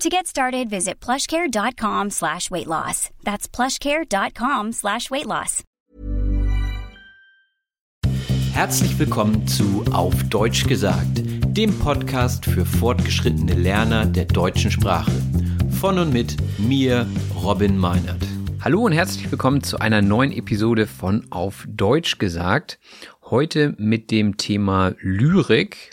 To get started, visit plushcare.com slash weight loss. That's plushcare.com slash weight loss. Herzlich willkommen zu Auf Deutsch gesagt, dem Podcast für fortgeschrittene Lerner der deutschen Sprache. Von und mit mir, Robin Meinert. Hallo und herzlich willkommen zu einer neuen Episode von Auf Deutsch gesagt. Heute mit dem Thema Lyrik.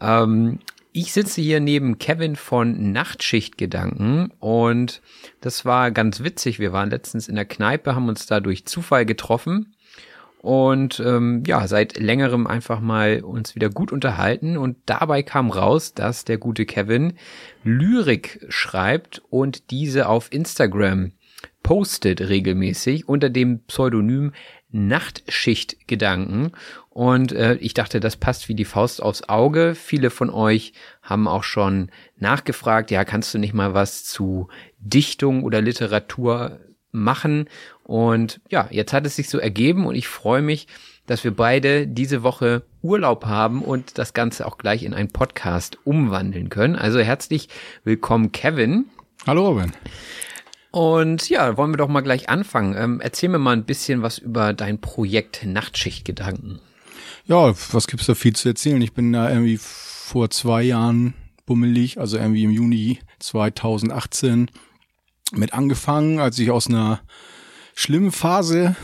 Ähm, ich sitze hier neben Kevin von Nachtschichtgedanken und das war ganz witzig. Wir waren letztens in der Kneipe, haben uns da durch Zufall getroffen und ähm, ja, seit längerem einfach mal uns wieder gut unterhalten und dabei kam raus, dass der gute Kevin Lyrik schreibt und diese auf Instagram postet regelmäßig unter dem Pseudonym Nachtschichtgedanken. Und äh, ich dachte, das passt wie die Faust aufs Auge. Viele von euch haben auch schon nachgefragt, ja, kannst du nicht mal was zu Dichtung oder Literatur machen? Und ja, jetzt hat es sich so ergeben und ich freue mich, dass wir beide diese Woche Urlaub haben und das Ganze auch gleich in einen Podcast umwandeln können. Also herzlich willkommen, Kevin. Hallo, Robin. Und ja, wollen wir doch mal gleich anfangen. Ähm, erzähl mir mal ein bisschen was über dein Projekt Nachtschichtgedanken. Ja, was gibt's da viel zu erzählen? Ich bin da irgendwie vor zwei Jahren bummelig, also irgendwie im Juni 2018 mit angefangen, als ich aus einer schlimmen Phase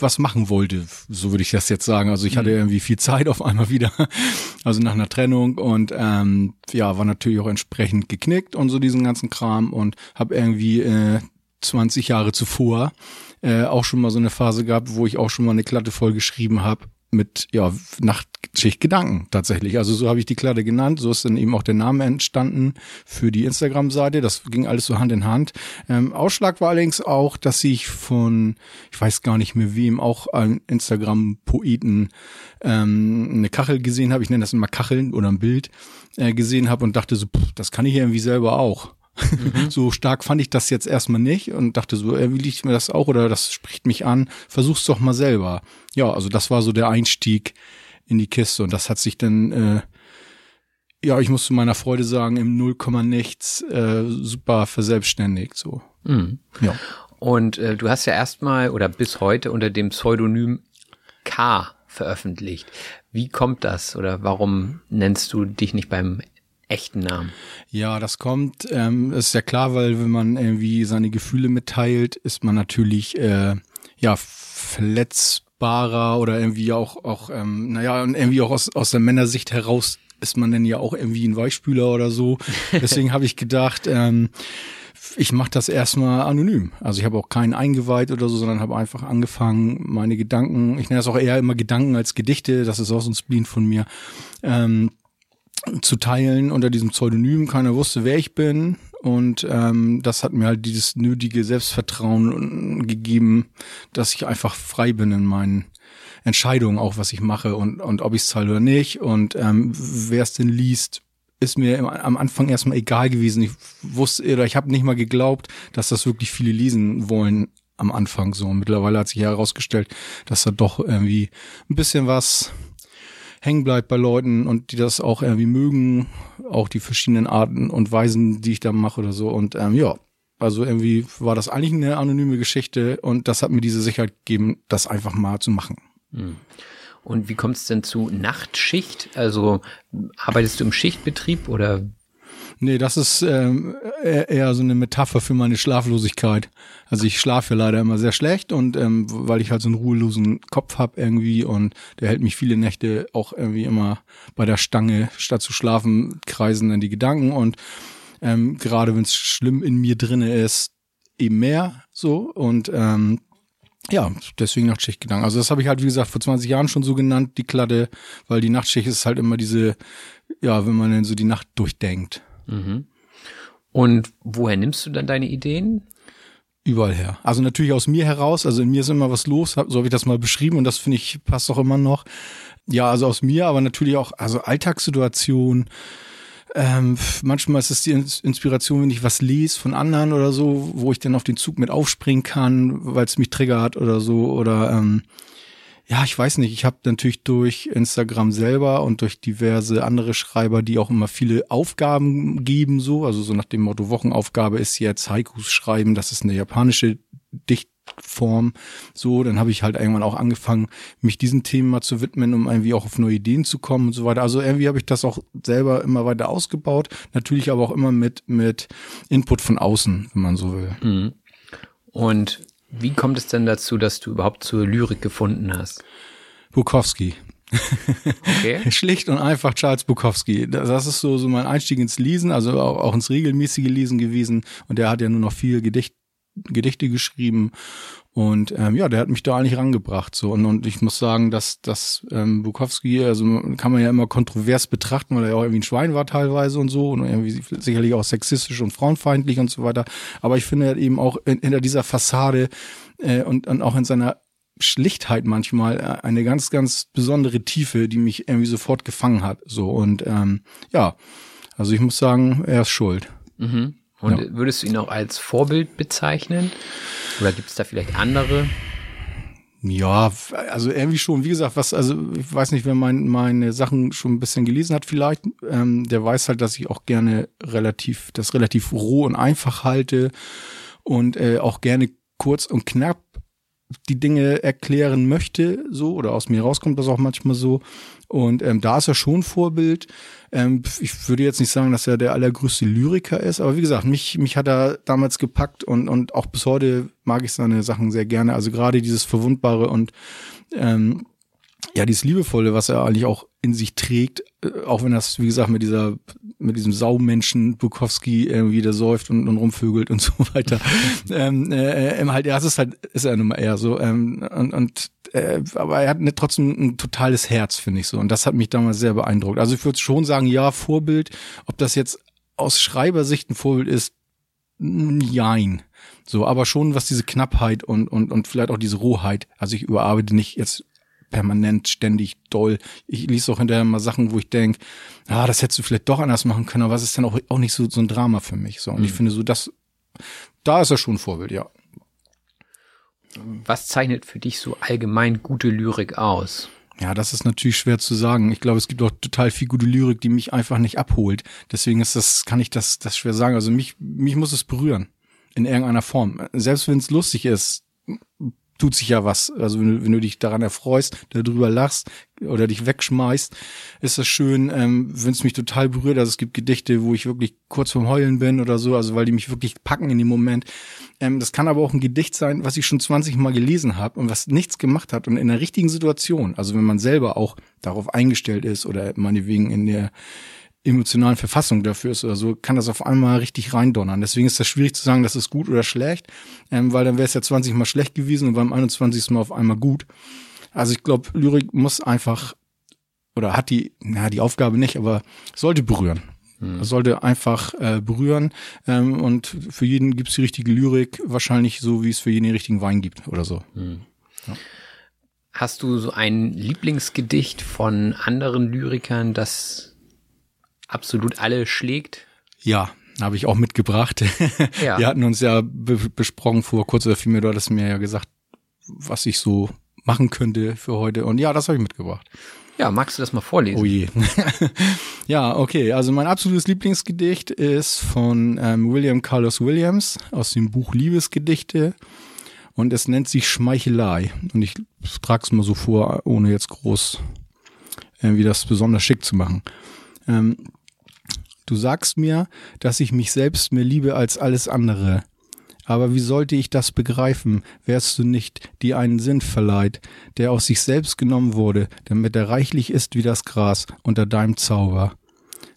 was machen wollte, so würde ich das jetzt sagen. Also ich hatte mhm. irgendwie viel Zeit auf einmal wieder, also nach einer Trennung und ähm, ja, war natürlich auch entsprechend geknickt und so diesen ganzen Kram und habe irgendwie äh, 20 Jahre zuvor äh, auch schon mal so eine Phase gehabt, wo ich auch schon mal eine Klatte voll geschrieben habe mit ja Nachtschichtgedanken tatsächlich. Also so habe ich die Klatte genannt. So ist dann eben auch der Name entstanden für die Instagram-Seite. Das ging alles so Hand in Hand. Ähm, Ausschlag war allerdings auch, dass ich von, ich weiß gar nicht mehr wem, auch an Instagram-Poeten ähm, eine Kachel gesehen habe. Ich nenne das immer Kacheln oder ein Bild äh, gesehen habe und dachte so, pff, das kann ich irgendwie selber auch. Mhm. so stark fand ich das jetzt erstmal nicht und dachte so, äh, wie liegt mir das auch oder das spricht mich an, versuch's doch mal selber. Ja, also das war so der Einstieg in die Kiste und das hat sich dann, äh, ja, ich muss zu meiner Freude sagen, im Nullkomma nichts äh, super verselbstständigt so. Mhm. Ja. Und äh, du hast ja erstmal oder bis heute unter dem Pseudonym K veröffentlicht. Wie kommt das oder warum nennst du dich nicht beim echten Namen? Ja, das kommt, ähm, ist ja klar, weil wenn man irgendwie seine Gefühle mitteilt, ist man natürlich äh, ja verletzbarer oder irgendwie auch auch ähm, naja und irgendwie auch aus aus der Männersicht heraus ist man denn ja auch irgendwie ein Weichspüler oder so. Deswegen habe ich gedacht, ähm, ich mache das erstmal anonym. Also ich habe auch keinen eingeweiht oder so, sondern habe einfach angefangen, meine Gedanken, ich nenne das auch eher immer Gedanken als Gedichte, das ist auch so ein Spleen von mir, ähm, zu teilen unter diesem Pseudonym. Keiner wusste, wer ich bin. Und ähm, das hat mir halt dieses nötige Selbstvertrauen gegeben, dass ich einfach frei bin in meinen Entscheidungen, auch was ich mache und, und ob ich es zahle oder nicht. Und ähm, wer es denn liest, ist mir am Anfang erstmal egal gewesen. Ich wusste oder ich habe nicht mal geglaubt, dass das wirklich viele lesen wollen am Anfang so. Und mittlerweile hat sich herausgestellt, dass da doch irgendwie ein bisschen was hängen bleibt bei Leuten und die das auch irgendwie mögen, auch die verschiedenen Arten und Weisen, die ich da mache oder so. Und ähm, ja, also irgendwie war das eigentlich eine anonyme Geschichte und das hat mir diese Sicherheit gegeben, das einfach mal zu machen. Hm. Und wie kommt es denn zu Nachtschicht? Also arbeitest du im Schichtbetrieb oder Nee, das ist ähm, eher so eine Metapher für meine Schlaflosigkeit. Also ich schlafe ja leider immer sehr schlecht und ähm, weil ich halt so einen ruhelosen Kopf hab irgendwie und der hält mich viele Nächte auch irgendwie immer bei der Stange. Statt zu schlafen, kreisen dann die Gedanken und ähm, gerade wenn es schlimm in mir drinne ist, eben mehr so und ähm, ja, deswegen Nachtschichtgedanken. Also das habe ich halt, wie gesagt, vor 20 Jahren schon so genannt, die Kladde, weil die Nachtschicht ist halt immer diese, ja, wenn man dann so die Nacht durchdenkt. Mhm. Und woher nimmst du dann deine Ideen? Überall her. Also natürlich aus mir heraus. Also in mir ist immer was los. So habe ich das mal beschrieben und das finde ich passt auch immer noch. Ja, also aus mir, aber natürlich auch also Alltagssituation. Ähm, manchmal ist es die Inspiration, wenn ich was lese von anderen oder so, wo ich dann auf den Zug mit aufspringen kann, weil es mich triggert oder so. Oder ähm, ja, ich weiß nicht, ich habe natürlich durch Instagram selber und durch diverse andere Schreiber, die auch immer viele Aufgaben geben, so, also so nach dem Motto Wochenaufgabe ist jetzt Haikus schreiben, das ist eine japanische Dichtform, so, dann habe ich halt irgendwann auch angefangen, mich diesem Thema zu widmen, um irgendwie auch auf neue Ideen zu kommen und so weiter. Also irgendwie habe ich das auch selber immer weiter ausgebaut, natürlich aber auch immer mit mit Input von außen, wenn man so will. Mhm. Und wie kommt es denn dazu, dass du überhaupt zur Lyrik gefunden hast? Bukowski. Okay. Schlicht und einfach Charles Bukowski. Das ist so, so mein Einstieg ins Lesen, also auch, auch ins regelmäßige Lesen gewesen. Und der hat ja nur noch viel Gedicht, Gedichte geschrieben. Und ähm, ja, der hat mich da eigentlich rangebracht. So und, und ich muss sagen, dass dass ähm, Bukowski, also kann man ja immer kontrovers betrachten, weil er ja auch irgendwie ein Schwein war teilweise und so und irgendwie sicherlich auch sexistisch und frauenfeindlich und so weiter. Aber ich finde eben auch in, hinter dieser Fassade äh, und, und auch in seiner Schlichtheit manchmal äh, eine ganz, ganz besondere Tiefe, die mich irgendwie sofort gefangen hat. So und ähm, ja, also ich muss sagen, er ist schuld. Mhm. Und ja. würdest du ihn auch als Vorbild bezeichnen? Oder gibt es da vielleicht andere? Ja, also irgendwie schon, wie gesagt, was, also ich weiß nicht, wer mein, meine Sachen schon ein bisschen gelesen hat, vielleicht, ähm, der weiß halt, dass ich auch gerne relativ, das relativ roh und einfach halte und äh, auch gerne kurz und knapp die Dinge erklären möchte, so, oder aus mir rauskommt das auch manchmal so. Und ähm, da ist er schon Vorbild. Ähm, ich würde jetzt nicht sagen, dass er der allergrößte Lyriker ist, aber wie gesagt, mich, mich hat er damals gepackt und, und auch bis heute mag ich seine Sachen sehr gerne. Also gerade dieses Verwundbare und ähm, ja, dieses Liebevolle, was er eigentlich auch in sich trägt, auch wenn das, wie gesagt, mit dieser, mit diesem Saumenschen Bukowski irgendwie der säuft und, und rumvögelt und so weiter. ähm, äh, äh, halt, ja, das ist halt, ist er nun mal eher so. Ähm, und, und äh, aber er hat ne, trotzdem ein totales Herz, finde ich so. Und das hat mich damals sehr beeindruckt. Also ich würde schon sagen, ja, Vorbild. Ob das jetzt aus Schreibersicht ein Vorbild ist, jein. So, aber schon was diese Knappheit und, und, und vielleicht auch diese Rohheit. Also ich überarbeite nicht jetzt permanent, ständig, doll. Ich lese auch hinterher mal Sachen, wo ich denke, ah, das hättest du vielleicht doch anders machen können, aber was ist dann auch, auch nicht so, so ein Drama für mich. So. Und mhm. ich finde so, das, da ist er schon ein Vorbild, ja. Was zeichnet für dich so allgemein gute Lyrik aus? Ja, das ist natürlich schwer zu sagen. Ich glaube, es gibt auch total viel gute Lyrik, die mich einfach nicht abholt. Deswegen ist das, kann ich das, das schwer sagen. Also mich, mich muss es berühren. In irgendeiner Form. Selbst wenn es lustig ist, tut sich ja was. Also wenn du, wenn du dich daran erfreust, darüber lachst oder dich wegschmeißt, ist das schön, ähm, wenn es mich total berührt. Also es gibt Gedichte, wo ich wirklich kurz vorm Heulen bin oder so, also weil die mich wirklich packen in dem Moment. Ähm, das kann aber auch ein Gedicht sein, was ich schon 20 Mal gelesen habe und was nichts gemacht hat und in der richtigen Situation, also wenn man selber auch darauf eingestellt ist oder meinetwegen in der emotionalen Verfassung dafür ist oder so, kann das auf einmal richtig reindonnern. Deswegen ist das schwierig zu sagen, das ist gut oder schlecht, ähm, weil dann wäre es ja 20 Mal schlecht gewesen und beim 21. Mal auf einmal gut. Also ich glaube, Lyrik muss einfach oder hat die, na die Aufgabe nicht, aber sollte berühren. Hm. Sollte einfach äh, berühren ähm, und für jeden gibt's die richtige Lyrik, wahrscheinlich so, wie es für jeden den richtigen Wein gibt oder so. Hm. Ja. Hast du so ein Lieblingsgedicht von anderen Lyrikern, das absolut alle schlägt? Ja, habe ich auch mitgebracht. Ja. Wir hatten uns ja be besprochen vor kurz oder vielmehr, du hattest mir ja gesagt, was ich so machen könnte für heute. Und ja, das habe ich mitgebracht. Ja, magst du das mal vorlesen? Oh je. ja, okay. Also mein absolutes Lieblingsgedicht ist von ähm, William Carlos Williams aus dem Buch Liebesgedichte. Und es nennt sich Schmeichelei. Und ich trage es mal so vor, ohne jetzt groß irgendwie das besonders schick zu machen. Ähm, du sagst mir, dass ich mich selbst mehr liebe als alles andere. Aber wie sollte ich das begreifen, wärst du nicht, die einen Sinn verleiht, der aus sich selbst genommen wurde, damit er reichlich ist wie das Gras unter deinem Zauber.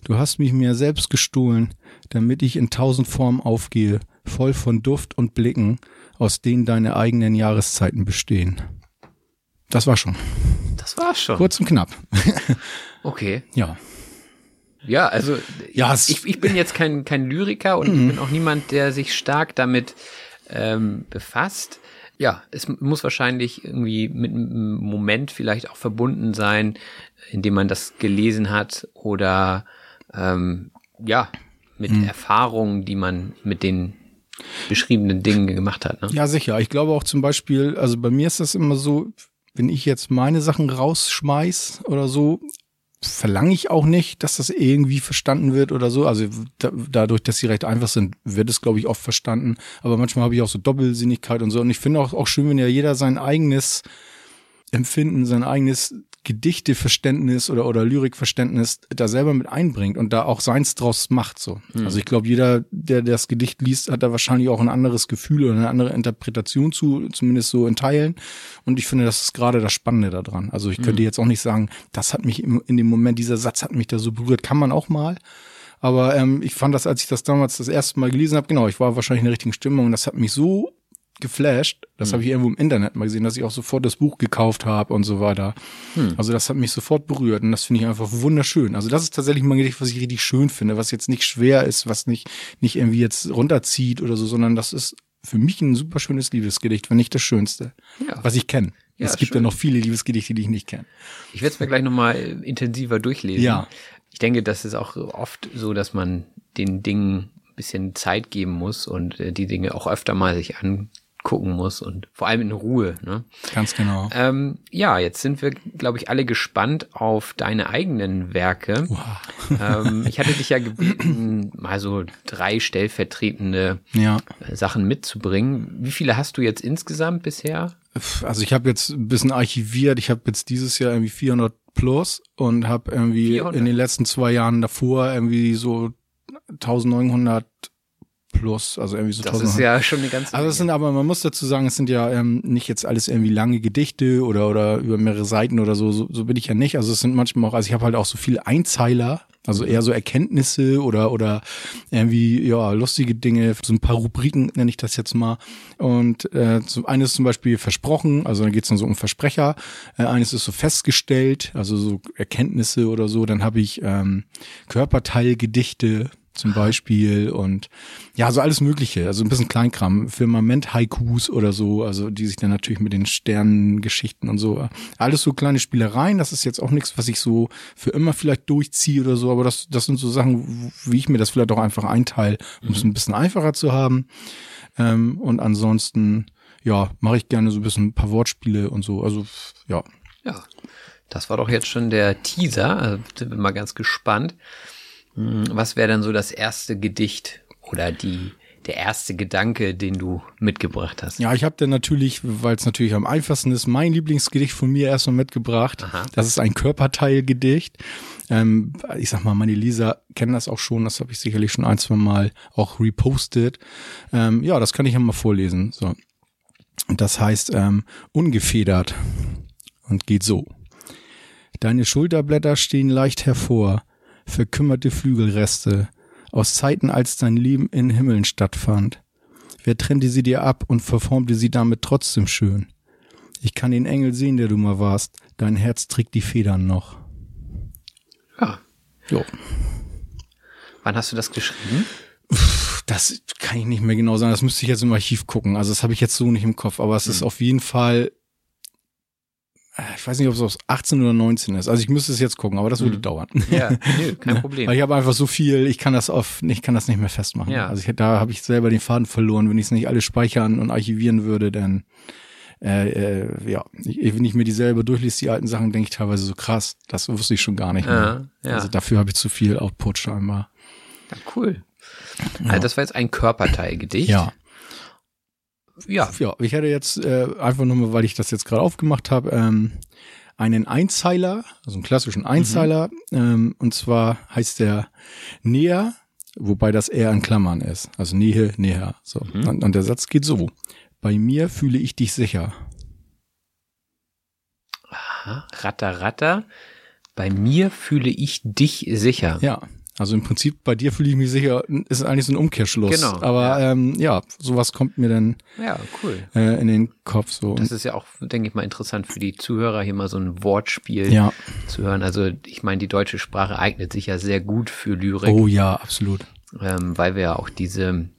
Du hast mich mir selbst gestohlen, damit ich in tausend Formen aufgehe, voll von Duft und Blicken, aus denen deine eigenen Jahreszeiten bestehen. Das war schon. Das war's schon. Kurz und knapp. Okay. ja. Ja, also Ja, ich, ich bin jetzt kein, kein Lyriker und ich bin auch niemand, der sich stark damit ähm, befasst. Ja, es muss wahrscheinlich irgendwie mit einem Moment vielleicht auch verbunden sein, in dem man das gelesen hat oder ähm, ja, mit Erfahrungen, die man mit den beschriebenen Dingen gemacht hat. Ne? Ja, sicher. Ich glaube auch zum Beispiel, also bei mir ist das immer so, wenn ich jetzt meine Sachen rausschmeiß oder so, verlange ich auch nicht, dass das irgendwie verstanden wird oder so. Also da, dadurch, dass sie recht einfach sind, wird es, glaube ich, oft verstanden. Aber manchmal habe ich auch so Doppelsinnigkeit und so. Und ich finde auch, auch schön, wenn ja jeder sein eigenes Empfinden, sein eigenes Gedichteverständnis oder, oder Lyrikverständnis da selber mit einbringt und da auch seins draus macht. So. Also ich glaube, jeder, der das Gedicht liest, hat da wahrscheinlich auch ein anderes Gefühl oder eine andere Interpretation zu, zumindest so in Teilen. Und ich finde, das ist gerade das Spannende daran. Also ich könnte jetzt auch nicht sagen, das hat mich im, in dem Moment, dieser Satz hat mich da so berührt. Kann man auch mal. Aber ähm, ich fand das, als ich das damals das erste Mal gelesen habe, genau, ich war wahrscheinlich in der richtigen Stimmung und das hat mich so geflasht. Das habe ich irgendwo im Internet mal gesehen, dass ich auch sofort das Buch gekauft habe und so weiter. Also das hat mich sofort berührt und das finde ich einfach wunderschön. Also das ist tatsächlich mal ein Gedicht, was ich richtig schön finde, was jetzt nicht schwer ist, was nicht nicht irgendwie jetzt runterzieht oder so, sondern das ist für mich ein super schönes Liebesgedicht, wenn nicht das Schönste, Ja. was ich kenne. Ja, es gibt schön. ja noch viele Liebesgedichte, die ich nicht kenne. Ich werde es mir gleich nochmal intensiver durchlesen. Ja. Ich denke, das ist auch oft so, dass man den Dingen ein bisschen Zeit geben muss und äh, die Dinge auch öfter mal sich angucken muss und vor allem in Ruhe. Ne? Ganz genau. Ähm, ja, jetzt sind wir, glaube ich, alle gespannt auf deine eigenen Werke. ähm, ich hatte dich ja gebeten, mal so drei stellvertretende Ja. äh, Sachen mitzubringen. Wie viele hast du jetzt insgesamt bisher? Also ich habe jetzt ein bisschen archiviert. Ich habe jetzt dieses Jahr irgendwie 400 plus und habe irgendwie 400? in den letzten zwei Jahren davor irgendwie so 1900 plus, also irgendwie so Das 1900. ist ja schon eine ganze Also es sind aber, man muss dazu sagen, es sind ja ähm, nicht jetzt alles irgendwie lange Gedichte oder oder über mehrere Seiten oder so, so, so bin ich ja nicht. Also es sind manchmal auch, also ich habe halt auch so viele Einzeiler, also eher so Erkenntnisse oder oder irgendwie ja lustige Dinge, so ein paar Rubriken nenne ich das jetzt mal. Und äh, so eines zum Beispiel versprochen, also dann geht's dann so um Versprecher. Äh, eines ist so festgestellt, also so Erkenntnisse oder so. Dann habe ich ähm, Körperteilgedichte zum Beispiel und ja, so alles Mögliche, also ein bisschen Kleinkram, Firmament-Haikus oder so, also die sich dann natürlich mit den Sternengeschichten und so, alles so kleine Spielereien, das ist jetzt auch nichts, was ich so für immer vielleicht durchziehe oder so, aber das, das sind so Sachen, wie ich mir das vielleicht auch einfach einteile, um es ein bisschen einfacher zu haben ähm, und ansonsten, ja, mache ich gerne so ein bisschen ein paar Wortspiele und so, also ja. Ja, das war doch jetzt schon der Teaser. Also sind wir mal ganz gespannt. Hm, Was wäre dann so das erste Gedicht oder die der erste Gedanke, den du mitgebracht hast? Ja, ich habe dann natürlich, weil es natürlich am einfachsten ist, mein Lieblingsgedicht von mir erstmal mitgebracht. Aha. Das ist ein Körperteilgedicht. Ähm, ich sag mal, meine Leser kennen das auch schon, das habe ich sicherlich schon ein, zwei Mal auch repostet. Ähm, ja, das kann ich ja mal vorlesen. So. Und das heißt ähm, ungefedert und geht so. Deine Schulterblätter stehen leicht hervor, verkümmerte Flügelreste, aus Zeiten, als dein Leben in Himmeln stattfand. Wer trennte sie dir ab und verformte sie damit trotzdem schön? Ich kann den Engel sehen, der du mal warst, dein Herz trägt die Federn noch. Ja. Jo. Wann hast du das geschrieben? Das kann ich nicht mehr genau sagen, das müsste ich jetzt im Archiv gucken. Also das habe ich jetzt so nicht im Kopf, aber es ist auf jeden Fall ich weiß nicht, ob es aus 18 oder 19 ist. Also ich müsste es jetzt gucken, aber das würde mhm. dauern. Ja, nö, kein Problem. Weil ich habe einfach so viel, ich kann das auf, ich kann das nicht mehr festmachen. Ja. Also ich, da habe ich selber den Faden verloren. Wenn ich es nicht alles speichern und archivieren würde, dann äh, äh, ja, ich, wenn ich mir dieselbe durchlese, die alten Sachen, denke ich teilweise so krass, das wusste ich schon gar nicht mehr. Ja, ja. Also dafür habe ich zu viel Output scheinbar. Ja, cool. Also das war jetzt ein Körperteilgedicht. Ja. Ja. Ja, ich hätte jetzt äh, einfach nur mal, weil ich das jetzt gerade aufgemacht habe, ähm, einen Einzeiler, also einen klassischen Einzeiler. Mhm. Ähm, und zwar heißt der Näher, wobei das eher in Klammern ist. Also Nähe, näher. So. Mhm. Und, und der Satz geht so. Bei mir fühle ich dich sicher. Aha, ratter, ratter. Bei mir fühle ich dich sicher. Ja, also im Prinzip bei dir fühle ich mich sicher, ist eigentlich so ein Umkehrschluss. Genau. Aber ja, ähm, ja sowas kommt mir dann ja, cool. äh, in den Kopf. So. Das ist ja auch, denke ich mal, interessant für die Zuhörer, hier mal so ein Wortspiel ja. zu hören. Also ich meine, die deutsche Sprache eignet sich ja sehr gut für Lyrik. Oh ja, absolut. Ähm, weil wir ja auch diese,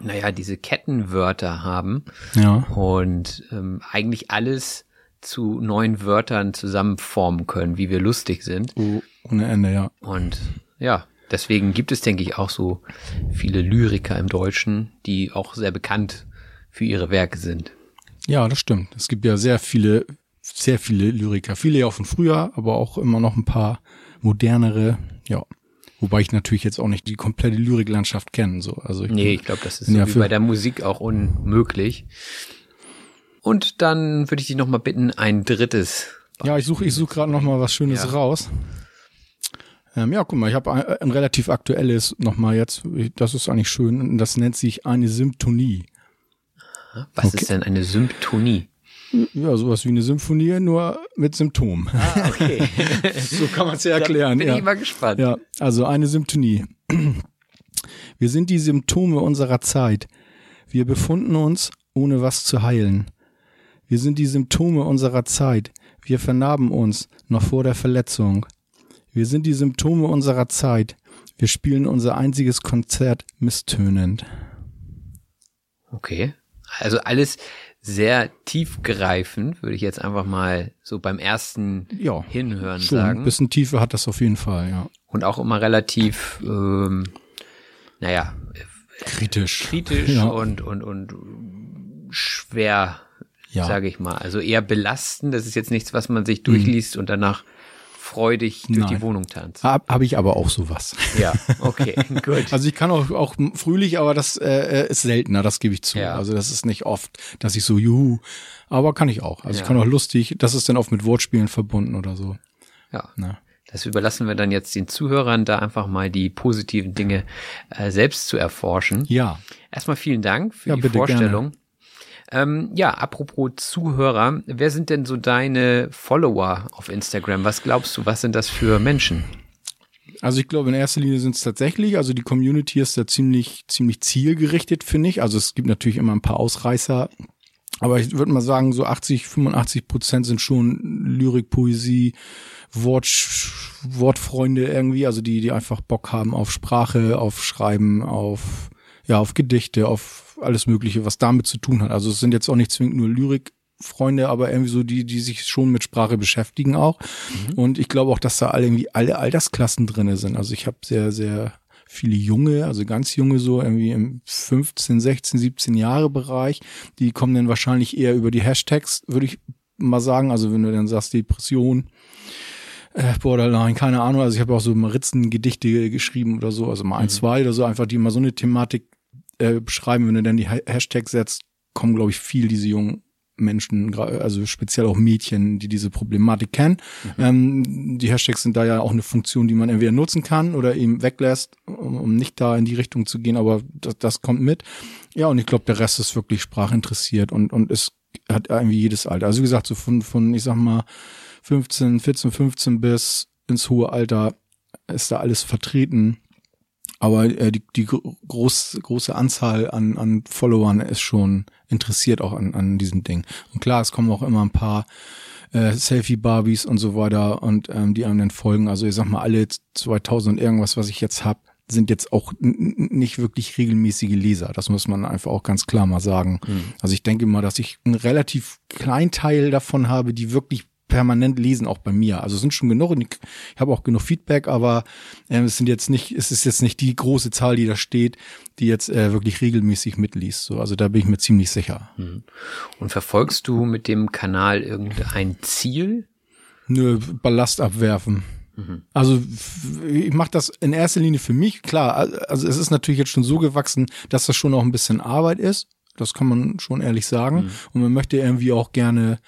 naja, diese Kettenwörter haben. Ja. Und ähm, eigentlich alles zu neuen Wörtern zusammenformen können, wie wir lustig sind. Oh, ohne Ende, ja. Und ja, deswegen gibt es, denke ich, auch so viele Lyriker im Deutschen, die auch sehr bekannt für ihre Werke sind. Ja, das stimmt. Es gibt ja sehr viele, sehr viele Lyriker. Viele ja auch von früher, aber auch immer noch ein paar modernere, ja. Wobei ich natürlich jetzt auch nicht die komplette Lyriklandschaft kenne. So. Also ich nee, ich glaube, das ist so ja wie bei der Musik auch unmöglich. Und dann würde ich dich nochmal bitten, ein drittes. Ja, ich suche ich such gerade nochmal was Schönes ja. raus. Ähm, ja, guck mal, ich habe ein, ein, relativ aktuelles nochmal jetzt. Das ist eigentlich schön. Das nennt sich eine Symptonie. Was okay. ist denn eine Symptonie? Ja, sowas wie eine Symphonie, nur mit Symptomen. Ah, okay. so kann man es ja erklären. Da bin ja. ich mal gespannt. Ja, also eine Symptonie. Wir sind die Symptome unserer Zeit. Wir befunden uns, ohne was zu heilen. Wir sind die Symptome unserer Zeit. Wir vernarben uns, noch vor der Verletzung. Wir sind die Symptome unserer Zeit. Wir spielen unser einziges Konzert misstönend. Okay. Also alles sehr tiefgreifend, würde ich jetzt einfach mal so beim ersten ja, Hinhören schon. sagen. Ein bisschen Tiefe hat das auf jeden Fall, ja. Und auch immer relativ, ähm, naja, kritisch. Kritisch ja. und, und, und schwer, ja. sage ich mal. Also eher belastend. Das ist jetzt nichts, was man sich durchliest mhm. und danach freudig durch Nein. die Wohnung tanzt. Habe hab ich aber auch sowas. Ja, okay, gut. Also ich kann auch, auch fröhlich, aber das äh, ist seltener, das gebe ich zu. Ja. Also das ist nicht oft, dass ich so, juhu, aber kann ich auch. Also ja. ich kann auch lustig, das ist dann oft mit Wortspielen verbunden oder so. Ja. Na. Das überlassen wir dann jetzt den Zuhörern, da einfach mal die positiven Dinge äh, selbst zu erforschen. Ja. Erstmal vielen Dank für ja, die Vorstellung. Gerne. Ähm, ja, apropos Zuhörer, wer sind denn so deine Follower auf Instagram? Was glaubst du, was sind das für Menschen? Also ich glaube, in erster Linie sind es tatsächlich, also die Community ist da ziemlich, ziemlich zielgerichtet, finde ich. Also es gibt natürlich immer ein paar Ausreißer, aber ich würde mal sagen, so 80, 85 Prozent sind schon Lyrik, Poesie, Wort, Wortfreunde irgendwie, also die, die einfach Bock haben auf Sprache, auf Schreiben, auf, ja, auf Gedichte, auf alles Mögliche, was damit zu tun hat. Also es sind jetzt auch nicht zwingend nur Lyrikfreunde, aber irgendwie so die, die sich schon mit Sprache beschäftigen auch. Mhm. Und ich glaube auch, dass da alle irgendwie alle Altersklassen drinne sind. Also ich habe sehr, sehr viele junge, also ganz junge so irgendwie im 15, 16, 17 Jahre Bereich. Die kommen dann wahrscheinlich eher über die Hashtags, würde ich mal sagen. Also wenn du dann sagst Depression, äh, Borderline, keine Ahnung. Also ich habe auch so Maritzen-Gedichte geschrieben oder so, also mal ein, mhm. zwei oder so, einfach die mal so eine Thematik äh, beschreiben, wenn du dann die Hashtags setzt, kommen, glaube ich, viel diese jungen Menschen, also speziell auch Mädchen, die diese Problematik kennen. Mhm. Ähm, die Hashtags sind da ja auch eine Funktion, die man entweder nutzen kann oder eben weglässt, um, um nicht da in die Richtung zu gehen, aber das, das kommt mit. Ja, und ich glaube, der Rest ist wirklich sprachinteressiert und, und es hat irgendwie jedes Alter. Also wie gesagt, so von, von, ich sag mal, 15, 14, 15 bis ins hohe Alter ist da alles vertreten. Aber äh, die, die groß, große Anzahl an, an Followern ist schon interessiert auch an, an diesem Ding. Und klar, es kommen auch immer ein paar äh, Selfie-Barbies und so weiter und ähm, die anderen folgen. Also ich sag mal, alle 2000 und irgendwas, was ich jetzt hab, sind jetzt auch nicht wirklich regelmäßige Leser. Das muss man einfach auch ganz klar mal sagen. Mhm. Also ich denke mal, dass ich einen relativ kleinen Teil davon habe, die wirklich permanent lesen, auch bei mir. Also es sind schon genug und ich, habe auch genug Feedback, aber äh, es sind jetzt nicht, es ist jetzt nicht die große Zahl, die da steht, die jetzt äh, wirklich regelmäßig mitliest. So, also da bin ich mir ziemlich sicher. Mhm. Und verfolgst du mit dem Kanal irgendein Ziel? Nö, Ballast abwerfen. Mhm. Also ich mache das in erster Linie für mich, klar. Also es ist natürlich jetzt schon so gewachsen, dass das schon auch ein bisschen Arbeit ist. Das kann man schon ehrlich sagen. Mhm. Und man möchte irgendwie auch gerne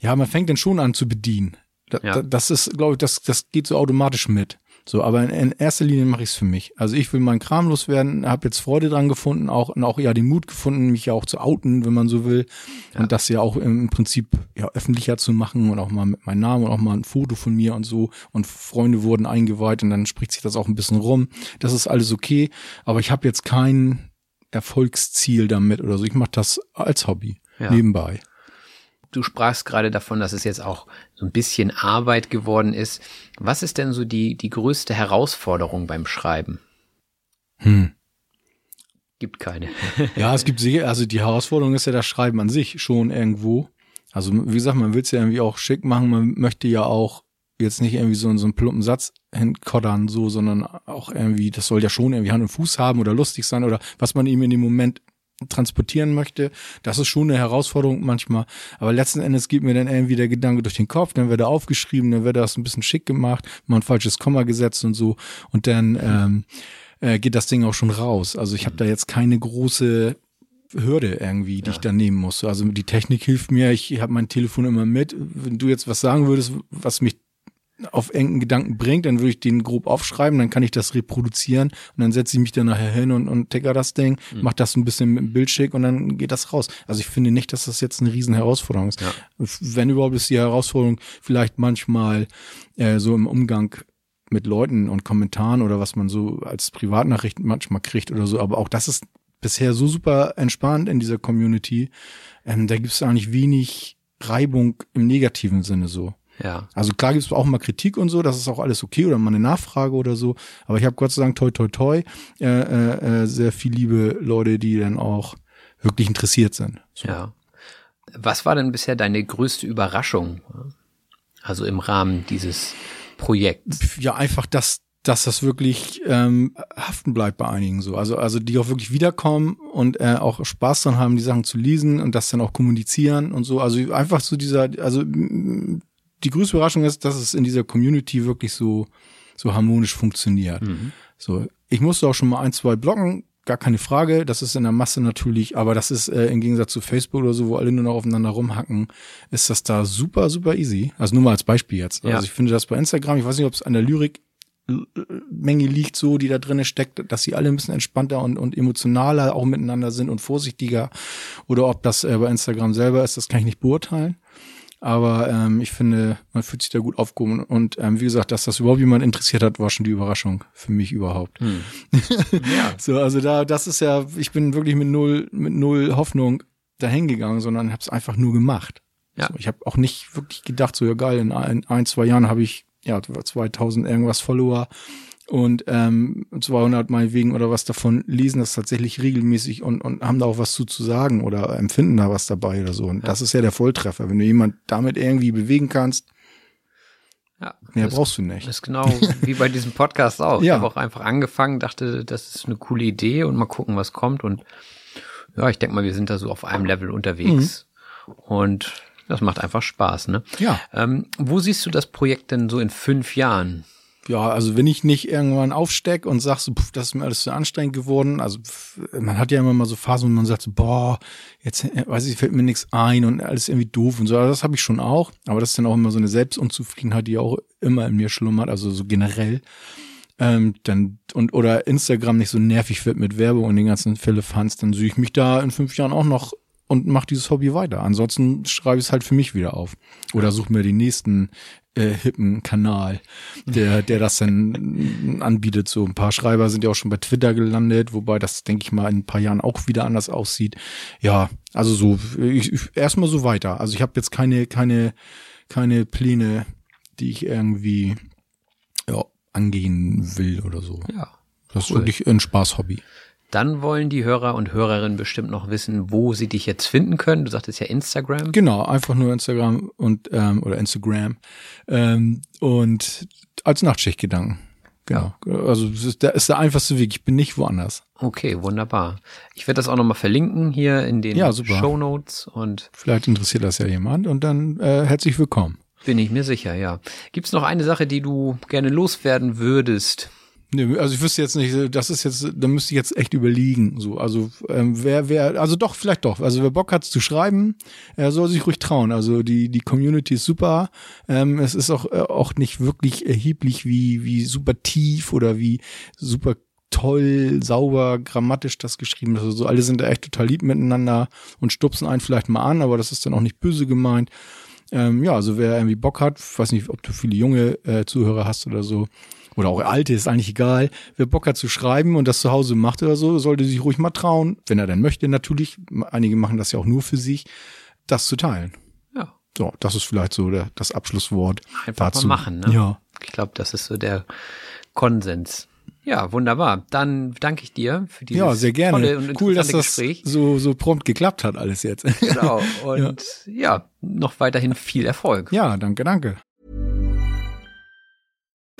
ja, man fängt dann schon an zu bedienen. Da, ja. das ist, glaube ich, das, das geht so automatisch mit. So, aber in, in erster Linie mache ich es für mich. Also ich will meinen Kram loswerden, habe jetzt Freude dran gefunden, auch und auch ja den Mut gefunden, mich ja auch zu outen, wenn man so will, ja. und das ja auch im Prinzip ja öffentlicher zu machen und auch mal mit meinem Namen und auch mal ein Foto von mir und so und Freunde wurden eingeweiht und dann spricht sich das auch ein bisschen rum. Das ist alles okay, aber ich habe jetzt kein Erfolgsziel damit oder so. Ich mache das als Hobby ja. nebenbei du sprachst gerade davon, dass es jetzt auch so ein bisschen Arbeit geworden ist. Was ist denn so die, die größte Herausforderung beim Schreiben? Hm. Gibt keine. ja, es gibt sicher, also die Herausforderung ist ja das Schreiben an sich schon irgendwo. Also, wie gesagt, man will es ja irgendwie auch schick machen. Man möchte ja auch jetzt nicht irgendwie so, so einen plumpen Satz hinkoddern, so, sondern auch irgendwie, das soll ja schon irgendwie Hand und Fuß haben oder lustig sein oder was man ihm in dem Moment transportieren möchte. Das ist schon eine Herausforderung manchmal. Aber letzten Endes geht mir dann irgendwie der Gedanke durch den Kopf, dann wird er aufgeschrieben, dann wird das ein bisschen schick gemacht, mal ein falsches Komma gesetzt und so. Und dann ähm, äh, geht das Ding auch schon raus. Also ich habe da jetzt keine große Hürde irgendwie, die ja. ich da nehmen muss. Also die Technik hilft mir, ich habe mein Telefon immer mit. Wenn du jetzt was sagen würdest, was mich auf engen Gedanken bringt, dann würde ich den grob aufschreiben, dann kann ich das reproduzieren und dann setze ich mich dann nachher hin und, und ticker das Ding, mhm. mach das ein bisschen mit dem Bildschick und dann geht das raus. Also ich finde nicht, dass das jetzt eine riesen Herausforderung ist. Ja. Wenn überhaupt ist die Herausforderung vielleicht manchmal äh, so im Umgang mit Leuten und Kommentaren oder was man so als Privatnachricht manchmal kriegt oder so, aber auch das ist bisher so super entspannt in dieser Community. Ähm, da gibt es eigentlich wenig Reibung im negativen Sinne so. Ja. Also klar gibt es auch mal Kritik und so, das ist auch alles okay oder mal eine Nachfrage oder so. Aber ich habe Gott sei Dank toi toi toi äh, äh, äh, sehr viel liebe Leute, die dann auch wirklich interessiert sind. So. Ja. Was war denn bisher deine größte Überraschung? Also im Rahmen dieses Projekts? Ja, einfach, dass dass das wirklich ähm, haften bleibt bei einigen so. Also, also die auch wirklich wiederkommen und äh, auch Spaß dran haben, die Sachen zu lesen und das dann auch kommunizieren und so. Also einfach so dieser, also die größte Überraschung ist, dass es in dieser Community wirklich so, so harmonisch funktioniert. Mhm. So, ich musste auch schon mal ein, zwei blocken, gar keine Frage. Das ist in der Masse natürlich, aber das ist äh, im Gegensatz zu Facebook oder so, wo alle nur noch aufeinander rumhacken, ist das da super, super easy. Also nur mal als Beispiel jetzt. Ja. Also ich finde das bei Instagram, ich weiß nicht, ob es an der Lyrik Menge liegt so, die da drinnen steckt, dass sie alle ein bisschen entspannter und, und emotionaler auch miteinander sind und vorsichtiger. Oder ob das äh, bei Instagram selber ist, das kann ich nicht beurteilen. Aber ähm, ich finde, man fühlt sich da gut aufgehoben. Und ähm, wie gesagt, dass das überhaupt jemand interessiert hat, war schon die Überraschung für mich überhaupt. Hm. ja. So, also da, das ist ja, ich bin wirklich mit null, mit null Hoffnung dahin gegangen, sondern habe es einfach nur gemacht. Ja. So, ich habe auch nicht wirklich gedacht, so ja geil, in ein, ein zwei Jahren habe ich ja 2000 irgendwas Follower und ähm, 200 meinetwegen oder was davon lesen das tatsächlich regelmäßig und, und haben da auch was zu, zu sagen oder empfinden da was dabei oder so. Und ja. das ist ja der Volltreffer. Wenn du jemand damit irgendwie bewegen kannst, ja, mehr brauchst du nicht. Das ist genau wie bei diesem Podcast auch. ja. Ich habe auch einfach angefangen, dachte, das ist eine coole Idee und mal gucken, was kommt. Und ja, ich denke mal, wir sind da so auf einem Level unterwegs. Mhm. Und das macht einfach Spaß, ne? Ja. Ähm, wo siehst du das Projekt denn so in fünf Jahren? Ja, also wenn ich nicht irgendwann aufsteck und sag so, pff, das ist mir alles zu anstrengend geworden, also pff, man hat ja immer mal so Phasen, wo man sagt so, boah, jetzt äh, weiß ich, fällt mir nichts ein und alles irgendwie doof und so, also das habe ich schon auch, aber das ist dann auch immer so eine Selbstunzufriedenheit, die auch immer in mir schlummert, also so generell. Ähm, dann und oder Instagram nicht so nervig wird mit Werbung und den ganzen Fans, dann sehe ich mich da in fünf Jahren auch noch und mache dieses Hobby weiter. Ansonsten schreibe ich es halt für mich wieder auf. Oder suche mir den nächsten äh, hippen Kanal, der, der das dann anbietet. So ein paar Schreiber sind ja auch schon bei Twitter gelandet, wobei das, denke ich mal, in ein paar Jahren auch wieder anders aussieht. Ja, also so, ich, ich erstmal so weiter. Also ich habe jetzt keine, keine, keine Pläne, die ich irgendwie ja, angehen will oder so. Ja. Das cool. ist wirklich ein Spaß-Hobby. Dann wollen die Hörer und Hörerinnen bestimmt noch wissen, wo sie dich jetzt finden können. Du sagtest ja Instagram. Genau, einfach nur Instagram und ähm, oder Instagram ähm, und als Nachtschichtgedanken. Genau. Also das ist der, ist der einfachste Weg. Ich bin nicht woanders. Okay, wunderbar. Ich werde das auch nochmal verlinken hier in den Ja. Show Notes und Vielleicht interessiert das ja jemand und dann äh, herzlich willkommen. bin ich mir sicher, ja. Gibt es noch eine Sache, die du gerne loswerden würdest? Nee, also ich wüsste jetzt nicht, das ist jetzt, da müsste ich jetzt echt überlegen. So, also ähm, wer, wer, also doch, vielleicht doch. Also wer Bock hat zu schreiben, er soll sich ruhig trauen. Also die die Community ist super. Ähm, es ist auch äh, auch nicht wirklich erheblich, wie wie super tief oder wie super toll, sauber, grammatisch das geschrieben ist. Also so, alle sind da echt total lieb miteinander und stupsen einen vielleicht mal an, aber das ist dann auch nicht böse gemeint. Ähm, ja, also wer irgendwie Bock hat, weiß nicht, ob du viele junge äh, Zuhörer hast oder so, oder auch alte, ist eigentlich egal. Wer Bock hat zu schreiben und das zu Hause macht oder so, sollte sich ruhig mal trauen, wenn er denn möchte natürlich, einige machen das ja auch nur für sich, das zu teilen. Ja, So, das ist vielleicht so der, das Abschlusswort einfach dazu. mal machen. Ne? Ja. Ich glaube, das ist so der Konsens. Ja, wunderbar. Dann danke ich dir für dieses Ja, sehr gerne. tolle und cool, dass das Gespräch. so, so prompt geklappt hat alles jetzt. Genau. Und ja. noch weiterhin viel Erfolg. ja, danke, danke.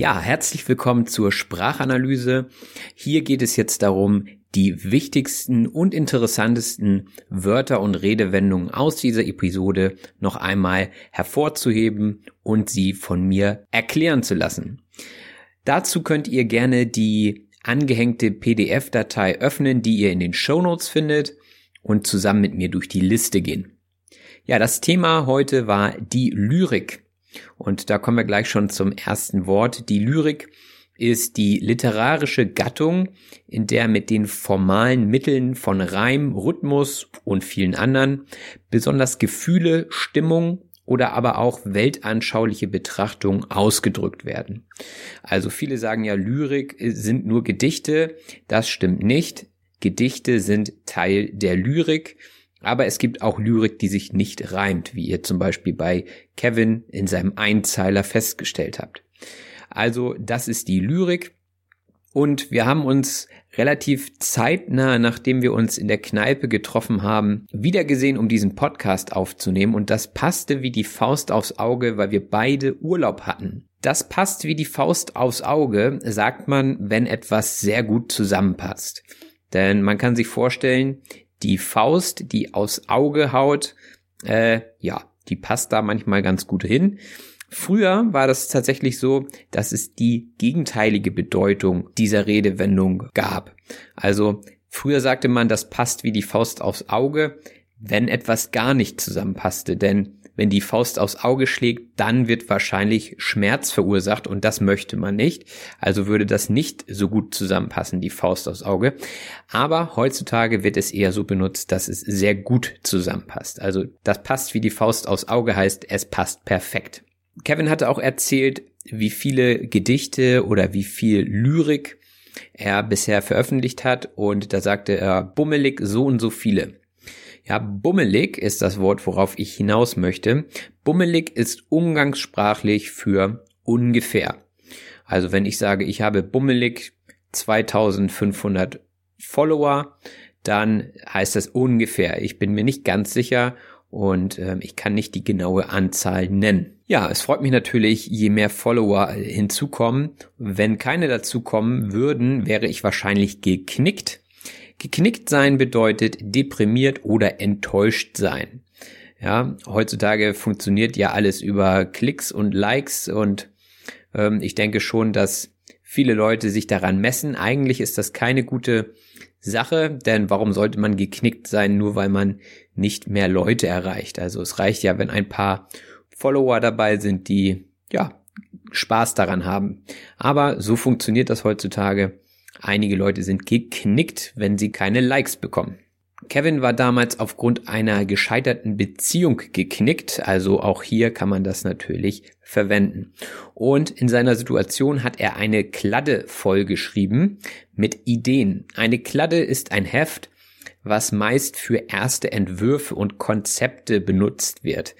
Ja, herzlich willkommen zur Sprachanalyse. Hier geht es jetzt darum, die wichtigsten und interessantesten Wörter und Redewendungen aus dieser Episode noch einmal hervorzuheben und sie von mir erklären zu lassen. Dazu könnt ihr gerne die angehängte PDF-Datei öffnen, die ihr in den Shownotes findet und zusammen mit mir durch die Liste gehen. Ja, das Thema heute war die Lyrik. Und da kommen wir gleich schon zum ersten Wort. Die Lyrik ist die literarische Gattung, in der mit den formalen Mitteln von Reim, Rhythmus und vielen anderen besonders Gefühle, Stimmung oder aber auch weltanschauliche Betrachtung ausgedrückt werden. Also viele sagen ja, Lyrik sind nur Gedichte. Das stimmt nicht. Gedichte sind Teil der Lyrik. Aber es gibt auch Lyrik, die sich nicht reimt, wie ihr zum Beispiel bei Kevin in seinem Einzeiler festgestellt habt. Also das ist die Lyrik. Und wir haben uns relativ zeitnah, nachdem wir uns in der Kneipe getroffen haben, wiedergesehen, um diesen Podcast aufzunehmen. Und das passte wie die Faust aufs Auge, weil wir beide Urlaub hatten. Das passt wie die Faust aufs Auge, sagt man, wenn etwas sehr gut zusammenpasst. Denn man kann sich vorstellen, die Faust, die aufs Auge haut, äh, ja, die passt da manchmal ganz gut hin. Früher war das tatsächlich so, dass es die gegenteilige Bedeutung dieser Redewendung gab. Also früher sagte man, das passt wie die Faust aufs Auge, wenn etwas gar nicht zusammenpasste. Denn wenn die Faust aufs Auge schlägt, dann wird wahrscheinlich Schmerz verursacht und das möchte man nicht. Also würde das nicht so gut zusammenpassen, die Faust aufs Auge. Aber heutzutage wird es eher so benutzt, dass es sehr gut zusammenpasst. Also das passt wie die Faust aufs Auge heißt, es passt perfekt. Kevin hatte auch erzählt, wie viele Gedichte oder wie viel Lyrik er bisher veröffentlicht hat und da sagte er bummelig so und so viele. Ja, bummelig ist das Wort, worauf ich hinaus möchte. Bummelig ist umgangssprachlich für ungefähr. Also wenn ich sage, ich habe bummelig 2500 Follower, dann heißt das ungefähr. Ich bin mir nicht ganz sicher und äh, ich kann nicht die genaue Anzahl nennen. Ja, es freut mich natürlich, je mehr Follower hinzukommen. Wenn keine dazukommen würden, wäre ich wahrscheinlich geknickt. Geknickt sein bedeutet deprimiert oder enttäuscht sein. Ja, heutzutage funktioniert ja alles über Klicks und Likes und ähm, ich denke schon, dass viele Leute sich daran messen. Eigentlich ist das keine gute Sache, denn warum sollte man geknickt sein, nur weil man nicht mehr Leute erreicht? Also es reicht ja, wenn ein paar Follower dabei sind, die ja Spaß daran haben. Aber so funktioniert das heutzutage. Einige Leute sind geknickt, wenn sie keine Likes bekommen. Kevin war damals aufgrund einer gescheiterten Beziehung geknickt, also auch hier kann man das natürlich verwenden. Und in seiner Situation hat er eine Kladde vollgeschrieben mit Ideen. Eine Kladde ist ein Heft, was meist für erste Entwürfe und Konzepte benutzt wird.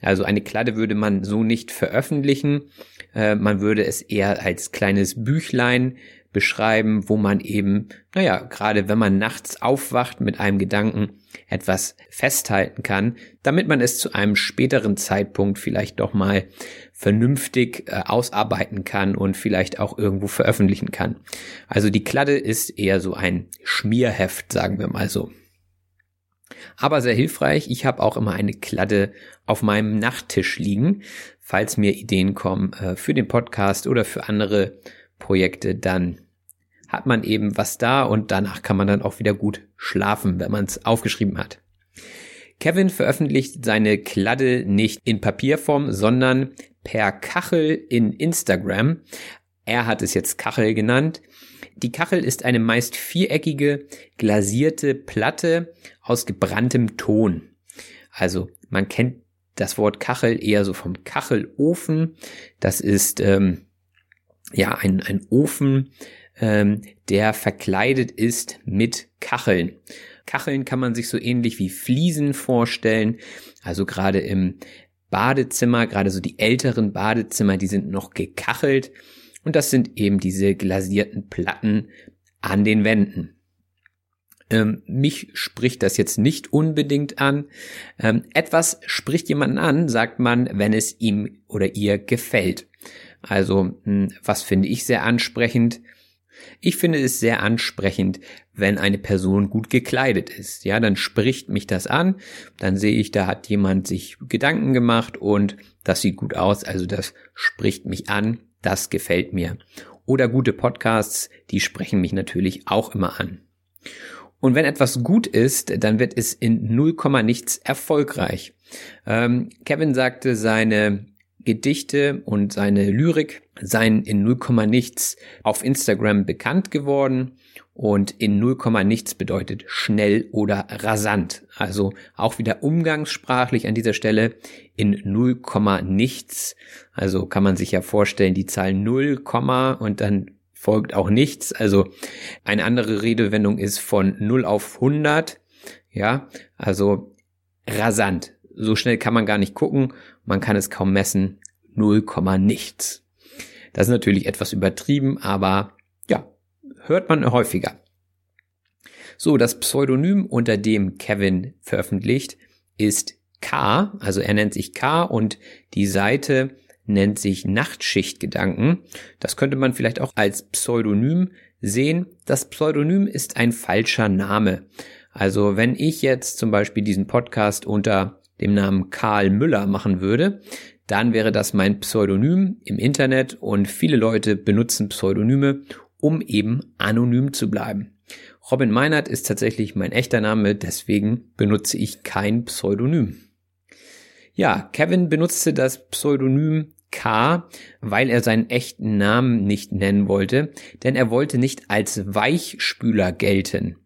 Also eine Kladde würde man so nicht veröffentlichen. Äh, man würde es eher als kleines Büchlein beschreiben, wo man eben, naja, gerade wenn man nachts aufwacht mit einem Gedanken, etwas festhalten kann, damit man es zu einem späteren Zeitpunkt vielleicht doch mal vernünftig äh, ausarbeiten kann und vielleicht auch irgendwo veröffentlichen kann. Also die Kladde ist eher so ein Schmierheft, sagen wir mal so. Aber sehr hilfreich. Ich habe auch immer eine Kladde auf meinem Nachttisch liegen. Falls mir Ideen kommen äh, für den Podcast oder für andere Projekte, dann hat man eben was da und danach kann man dann auch wieder gut schlafen, wenn man es aufgeschrieben hat. Kevin veröffentlicht seine Kladde nicht in Papierform, sondern per Kachel in Instagram. Er hat es jetzt Kachel genannt. Die Kachel ist eine meist viereckige, glasierte Platte aus gebranntem Ton. Also man kennt das Wort Kachel eher so vom Kachelofen. Das ist ähm, ja ein, ein Ofen, ähm, der verkleidet ist mit Kacheln. Kacheln kann man sich so ähnlich wie Fliesen vorstellen. Also gerade im Badezimmer, gerade so die älteren Badezimmer, die sind noch gekachelt. Und das sind eben diese glasierten Platten an den Wänden. Ähm, mich spricht das jetzt nicht unbedingt an. Ähm, etwas spricht jemanden an, sagt man, wenn es ihm oder ihr gefällt. Also, hm, was finde ich sehr ansprechend? Ich finde es sehr ansprechend, wenn eine Person gut gekleidet ist. Ja, dann spricht mich das an, dann sehe ich, da hat jemand sich Gedanken gemacht und das sieht gut aus, also das spricht mich an, das gefällt mir. Oder gute Podcasts, die sprechen mich natürlich auch immer an. Und wenn etwas gut ist, dann wird es in 0, nichts erfolgreich. Ähm, Kevin sagte, seine Gedichte und seine Lyrik seien in 0, nichts auf Instagram bekannt geworden und in 0, nichts bedeutet schnell oder rasant. Also auch wieder umgangssprachlich an dieser Stelle in 0, nichts. Also kann man sich ja vorstellen, die Zahl 0, und dann folgt auch nichts. Also eine andere Redewendung ist von 0 auf 100. Ja, also rasant. So schnell kann man gar nicht gucken. Man kann es kaum messen. 0, nichts. Das ist natürlich etwas übertrieben, aber ja, hört man häufiger. So, das Pseudonym, unter dem Kevin veröffentlicht, ist K, also er nennt sich K und die Seite nennt sich Nachtschichtgedanken. Das könnte man vielleicht auch als Pseudonym sehen. Das Pseudonym ist ein falscher Name. Also wenn ich jetzt zum Beispiel diesen Podcast unter dem Namen Karl Müller machen würde, dann wäre das mein Pseudonym im Internet und viele Leute benutzen Pseudonyme, um eben anonym zu bleiben. Robin Meinert ist tatsächlich mein echter Name, deswegen benutze ich kein Pseudonym. Ja, Kevin benutzte das Pseudonym K, weil er seinen echten Namen nicht nennen wollte, denn er wollte nicht als Weichspüler gelten.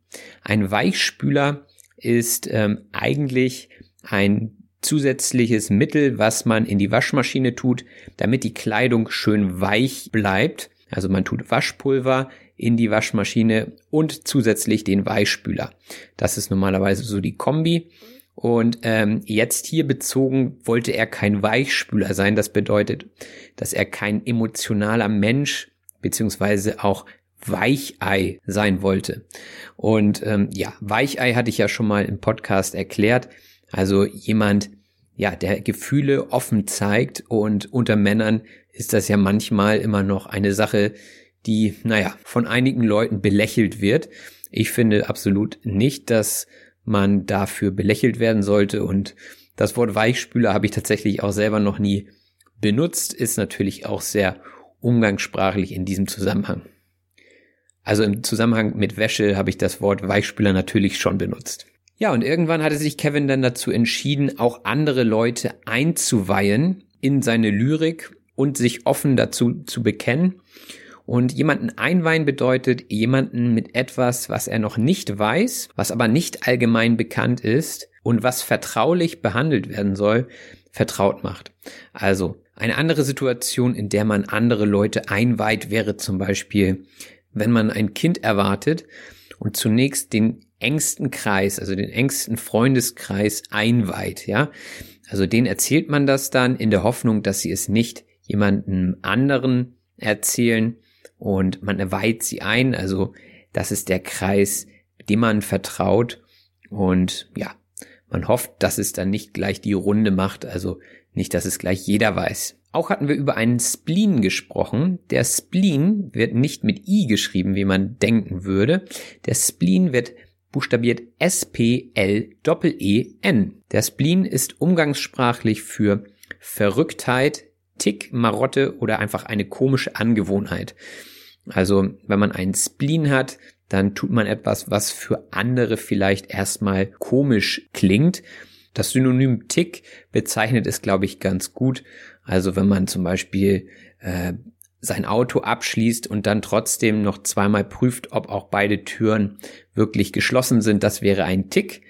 Ein Weichspüler ist ähm, eigentlich ein zusätzliches Mittel, was man in die Waschmaschine tut, damit die Kleidung schön weich bleibt. Also man tut Waschpulver in die Waschmaschine und zusätzlich den Weichspüler. Das ist normalerweise so die Kombi. Und ähm, jetzt hier bezogen wollte er kein Weichspüler sein. Das bedeutet, dass er kein emotionaler Mensch beziehungsweise auch Weichei sein wollte. Und ähm, ja, Weichei hatte ich ja schon mal im Podcast erklärt. Also jemand, ja, der Gefühle offen zeigt und unter Männern ist das ja manchmal immer noch eine Sache, die, naja, von einigen Leuten belächelt wird. Ich finde absolut nicht, dass man dafür belächelt werden sollte und das Wort Weichspüler habe ich tatsächlich auch selber noch nie benutzt, ist natürlich auch sehr umgangssprachlich in diesem Zusammenhang. Also im Zusammenhang mit Wäsche habe ich das Wort Weichspüler natürlich schon benutzt. Ja, und irgendwann hatte sich Kevin dann dazu entschieden, auch andere Leute einzuweihen in seine Lyrik und sich offen dazu zu bekennen. Und jemanden einweihen bedeutet jemanden mit etwas, was er noch nicht weiß, was aber nicht allgemein bekannt ist und was vertraulich behandelt werden soll, vertraut macht. Also eine andere Situation, in der man andere Leute einweiht, wäre zum Beispiel, wenn man ein Kind erwartet und zunächst den engsten Kreis, also den engsten Freundeskreis einweiht, ja. Also den erzählt man das dann in der Hoffnung, dass sie es nicht jemandem anderen erzählen und man weiht sie ein, also das ist der Kreis, dem man vertraut und ja, man hofft, dass es dann nicht gleich die Runde macht, also nicht, dass es gleich jeder weiß. Auch hatten wir über einen Spleen gesprochen. Der Spleen wird nicht mit I geschrieben, wie man denken würde. Der Spleen wird buchstabiert S-P-L-E-N. Der Spleen ist umgangssprachlich für Verrücktheit, Tick, Marotte oder einfach eine komische Angewohnheit. Also, wenn man einen Spleen hat, dann tut man etwas, was für andere vielleicht erstmal komisch klingt. Das Synonym Tick bezeichnet es, glaube ich, ganz gut. Also wenn man zum Beispiel äh, sein Auto abschließt und dann trotzdem noch zweimal prüft, ob auch beide Türen wirklich geschlossen sind, das wäre ein Tick.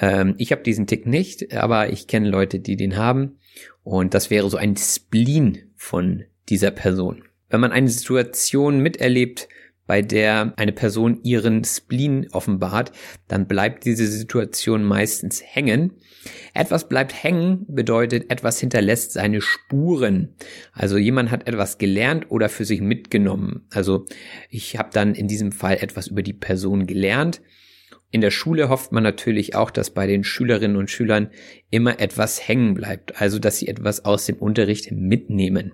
Ähm, ich habe diesen Tick nicht, aber ich kenne Leute, die den haben. Und das wäre so ein Spleen von dieser Person. Wenn man eine Situation miterlebt, bei der eine Person ihren Spleen offenbart, dann bleibt diese Situation meistens hängen. Etwas bleibt hängen bedeutet, etwas hinterlässt seine Spuren. Also jemand hat etwas gelernt oder für sich mitgenommen. Also ich habe dann in diesem Fall etwas über die Person gelernt. In der Schule hofft man natürlich auch, dass bei den Schülerinnen und Schülern immer etwas hängen bleibt, also dass sie etwas aus dem Unterricht mitnehmen.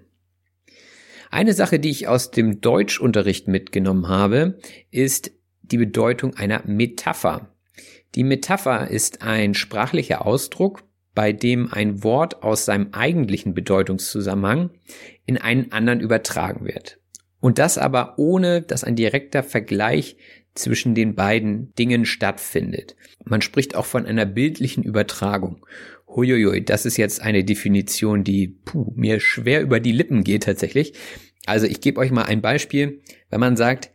Eine Sache, die ich aus dem Deutschunterricht mitgenommen habe, ist die Bedeutung einer Metapher. Die Metapher ist ein sprachlicher Ausdruck, bei dem ein Wort aus seinem eigentlichen Bedeutungszusammenhang in einen anderen übertragen wird. Und das aber ohne, dass ein direkter Vergleich zwischen den beiden Dingen stattfindet. Man spricht auch von einer bildlichen Übertragung. Huiuiui, das ist jetzt eine Definition, die puh, mir schwer über die Lippen geht tatsächlich. Also ich gebe euch mal ein Beispiel. Wenn man sagt,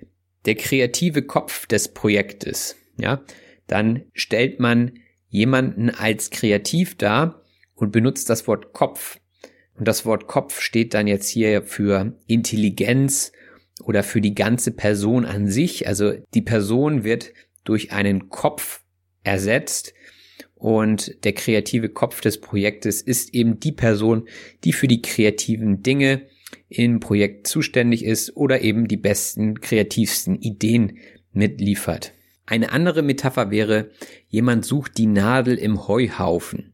der kreative Kopf des Projektes, ja, dann stellt man jemanden als kreativ dar und benutzt das Wort Kopf. Und das Wort Kopf steht dann jetzt hier für Intelligenz oder für die ganze Person an sich. Also die Person wird durch einen Kopf ersetzt und der kreative Kopf des Projektes ist eben die Person, die für die kreativen Dinge im Projekt zuständig ist oder eben die besten, kreativsten Ideen mitliefert. Eine andere Metapher wäre, jemand sucht die Nadel im Heuhaufen.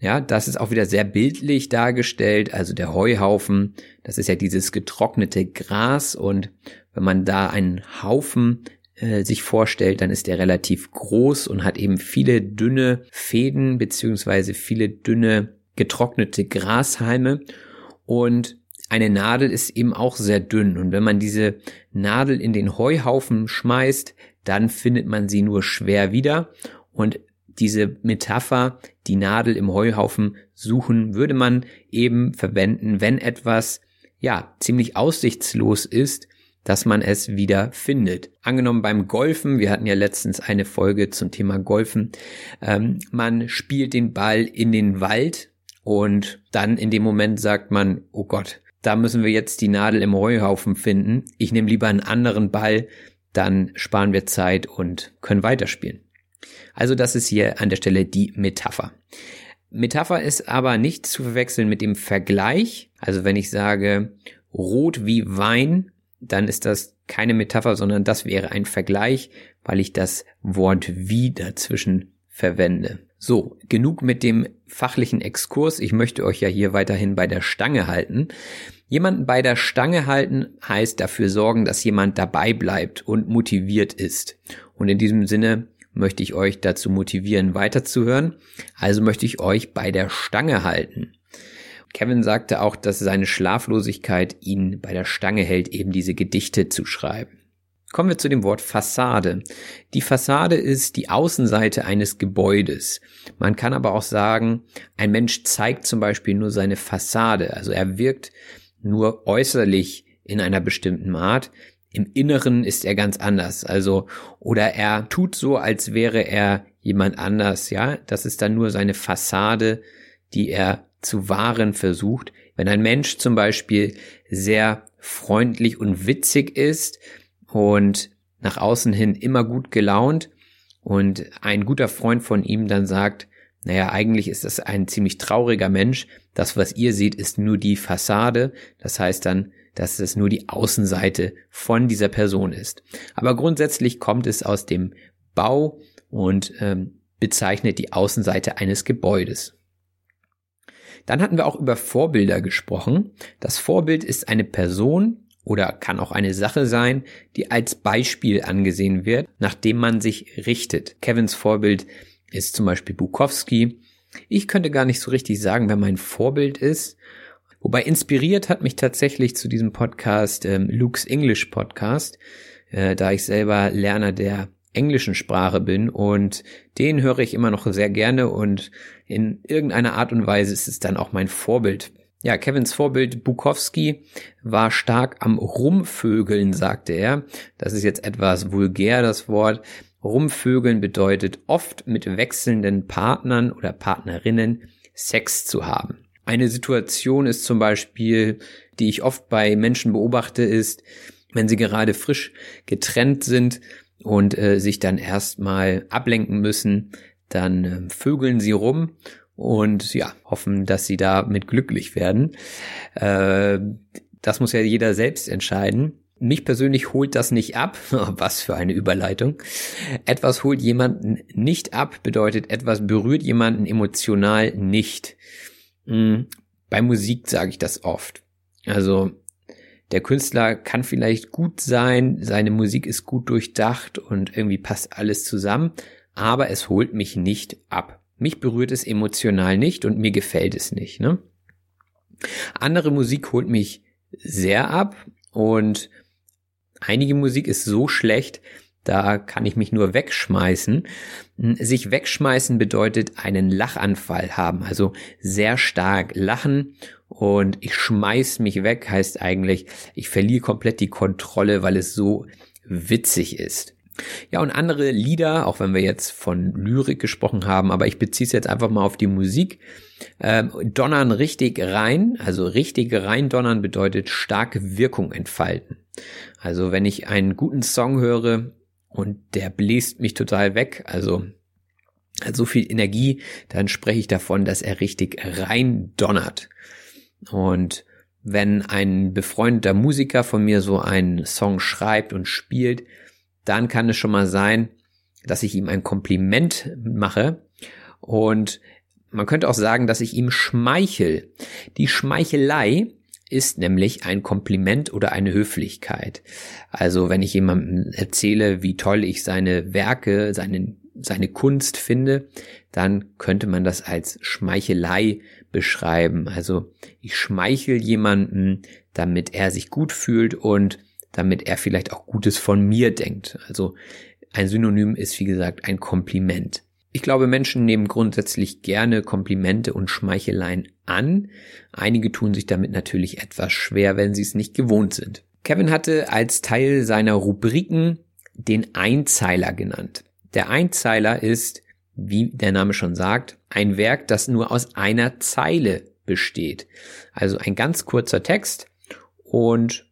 Ja, das ist auch wieder sehr bildlich dargestellt. Also der Heuhaufen, das ist ja dieses getrocknete Gras und wenn man da einen Haufen äh, sich vorstellt, dann ist der relativ groß und hat eben viele dünne Fäden beziehungsweise viele dünne getrocknete Grashalme. Und eine Nadel ist eben auch sehr dünn. Und wenn man diese Nadel in den Heuhaufen schmeißt, dann findet man sie nur schwer wieder. Und diese Metapher, die Nadel im Heuhaufen suchen, würde man eben verwenden, wenn etwas ja ziemlich aussichtslos ist, dass man es wieder findet. Angenommen beim Golfen, wir hatten ja letztens eine Folge zum Thema Golfen, ähm, man spielt den Ball in den Wald und dann in dem Moment sagt man, oh Gott, da müssen wir jetzt die Nadel im Heuhaufen finden. Ich nehme lieber einen anderen Ball, dann sparen wir Zeit und können weiterspielen. Also das ist hier an der Stelle die Metapher. Metapher ist aber nicht zu verwechseln mit dem Vergleich. Also wenn ich sage rot wie Wein, dann ist das keine Metapher, sondern das wäre ein Vergleich, weil ich das Wort wie dazwischen verwende. So, genug mit dem fachlichen Exkurs. Ich möchte euch ja hier weiterhin bei der Stange halten. Jemanden bei der Stange halten heißt dafür sorgen, dass jemand dabei bleibt und motiviert ist. Und in diesem Sinne möchte ich euch dazu motivieren, weiterzuhören. Also möchte ich euch bei der Stange halten. Kevin sagte auch, dass seine Schlaflosigkeit ihn bei der Stange hält, eben diese Gedichte zu schreiben. Kommen wir zu dem Wort Fassade. Die Fassade ist die Außenseite eines Gebäudes. Man kann aber auch sagen, ein Mensch zeigt zum Beispiel nur seine Fassade. Also er wirkt nur äußerlich in einer bestimmten Art. Im Inneren ist er ganz anders. Also, oder er tut so, als wäre er jemand anders. Ja, das ist dann nur seine Fassade, die er zu wahren versucht. Wenn ein Mensch zum Beispiel sehr freundlich und witzig ist, und nach außen hin immer gut gelaunt und ein guter Freund von ihm dann sagt, naja, eigentlich ist das ein ziemlich trauriger Mensch. Das, was ihr seht, ist nur die Fassade. Das heißt dann, dass es nur die Außenseite von dieser Person ist. Aber grundsätzlich kommt es aus dem Bau und ähm, bezeichnet die Außenseite eines Gebäudes. Dann hatten wir auch über Vorbilder gesprochen. Das Vorbild ist eine Person, oder kann auch eine Sache sein, die als Beispiel angesehen wird, nachdem man sich richtet. Kevins Vorbild ist zum Beispiel Bukowski. Ich könnte gar nicht so richtig sagen, wer mein Vorbild ist. Wobei inspiriert hat mich tatsächlich zu diesem Podcast ähm, Luke's English Podcast, äh, da ich selber Lerner der englischen Sprache bin und den höre ich immer noch sehr gerne und in irgendeiner Art und Weise ist es dann auch mein Vorbild. Ja, Kevins Vorbild Bukowski war stark am Rumvögeln, sagte er. Das ist jetzt etwas vulgär, das Wort. Rumvögeln bedeutet oft mit wechselnden Partnern oder Partnerinnen Sex zu haben. Eine Situation ist zum Beispiel, die ich oft bei Menschen beobachte, ist, wenn sie gerade frisch getrennt sind und äh, sich dann erstmal ablenken müssen, dann äh, vögeln sie rum und ja, hoffen, dass sie damit glücklich werden. Äh, das muss ja jeder selbst entscheiden. Mich persönlich holt das nicht ab. Was für eine Überleitung. Etwas holt jemanden nicht ab bedeutet, etwas berührt jemanden emotional nicht. Hm, bei Musik sage ich das oft. Also der Künstler kann vielleicht gut sein, seine Musik ist gut durchdacht und irgendwie passt alles zusammen, aber es holt mich nicht ab. Mich berührt es emotional nicht und mir gefällt es nicht. Ne? Andere Musik holt mich sehr ab und einige Musik ist so schlecht, da kann ich mich nur wegschmeißen. Sich wegschmeißen bedeutet einen Lachanfall haben, also sehr stark lachen und ich schmeiß mich weg heißt eigentlich, ich verliere komplett die Kontrolle, weil es so witzig ist. Ja, und andere Lieder, auch wenn wir jetzt von Lyrik gesprochen haben, aber ich beziehe es jetzt einfach mal auf die Musik, äh, donnern richtig rein. Also richtig rein donnern bedeutet starke Wirkung entfalten. Also wenn ich einen guten Song höre und der bläst mich total weg, also hat so viel Energie, dann spreche ich davon, dass er richtig rein donnert. Und wenn ein befreundeter Musiker von mir so einen Song schreibt und spielt, dann kann es schon mal sein, dass ich ihm ein Kompliment mache und man könnte auch sagen, dass ich ihm schmeichel. Die Schmeichelei ist nämlich ein Kompliment oder eine Höflichkeit. Also wenn ich jemandem erzähle, wie toll ich seine Werke, seine, seine Kunst finde, dann könnte man das als Schmeichelei beschreiben. Also ich schmeichel jemanden, damit er sich gut fühlt und damit er vielleicht auch Gutes von mir denkt. Also ein Synonym ist, wie gesagt, ein Kompliment. Ich glaube, Menschen nehmen grundsätzlich gerne Komplimente und Schmeicheleien an. Einige tun sich damit natürlich etwas schwer, wenn sie es nicht gewohnt sind. Kevin hatte als Teil seiner Rubriken den Einzeiler genannt. Der Einzeiler ist, wie der Name schon sagt, ein Werk, das nur aus einer Zeile besteht. Also ein ganz kurzer Text und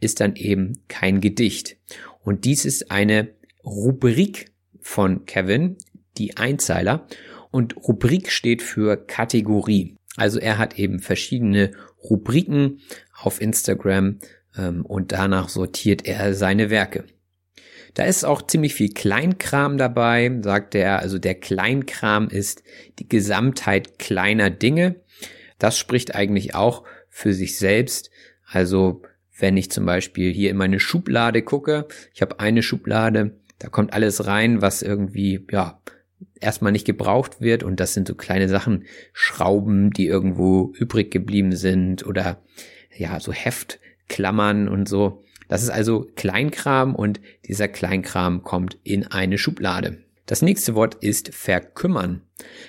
ist dann eben kein Gedicht. Und dies ist eine Rubrik von Kevin, die Einzeiler. Und Rubrik steht für Kategorie. Also er hat eben verschiedene Rubriken auf Instagram ähm, und danach sortiert er seine Werke. Da ist auch ziemlich viel Kleinkram dabei, sagt er. Also der Kleinkram ist die Gesamtheit kleiner Dinge. Das spricht eigentlich auch für sich selbst. Also wenn ich zum Beispiel hier in meine Schublade gucke, ich habe eine Schublade, da kommt alles rein, was irgendwie, ja, erstmal nicht gebraucht wird und das sind so kleine Sachen, Schrauben, die irgendwo übrig geblieben sind oder ja, so Heftklammern und so. Das ist also Kleinkram und dieser Kleinkram kommt in eine Schublade. Das nächste Wort ist verkümmern.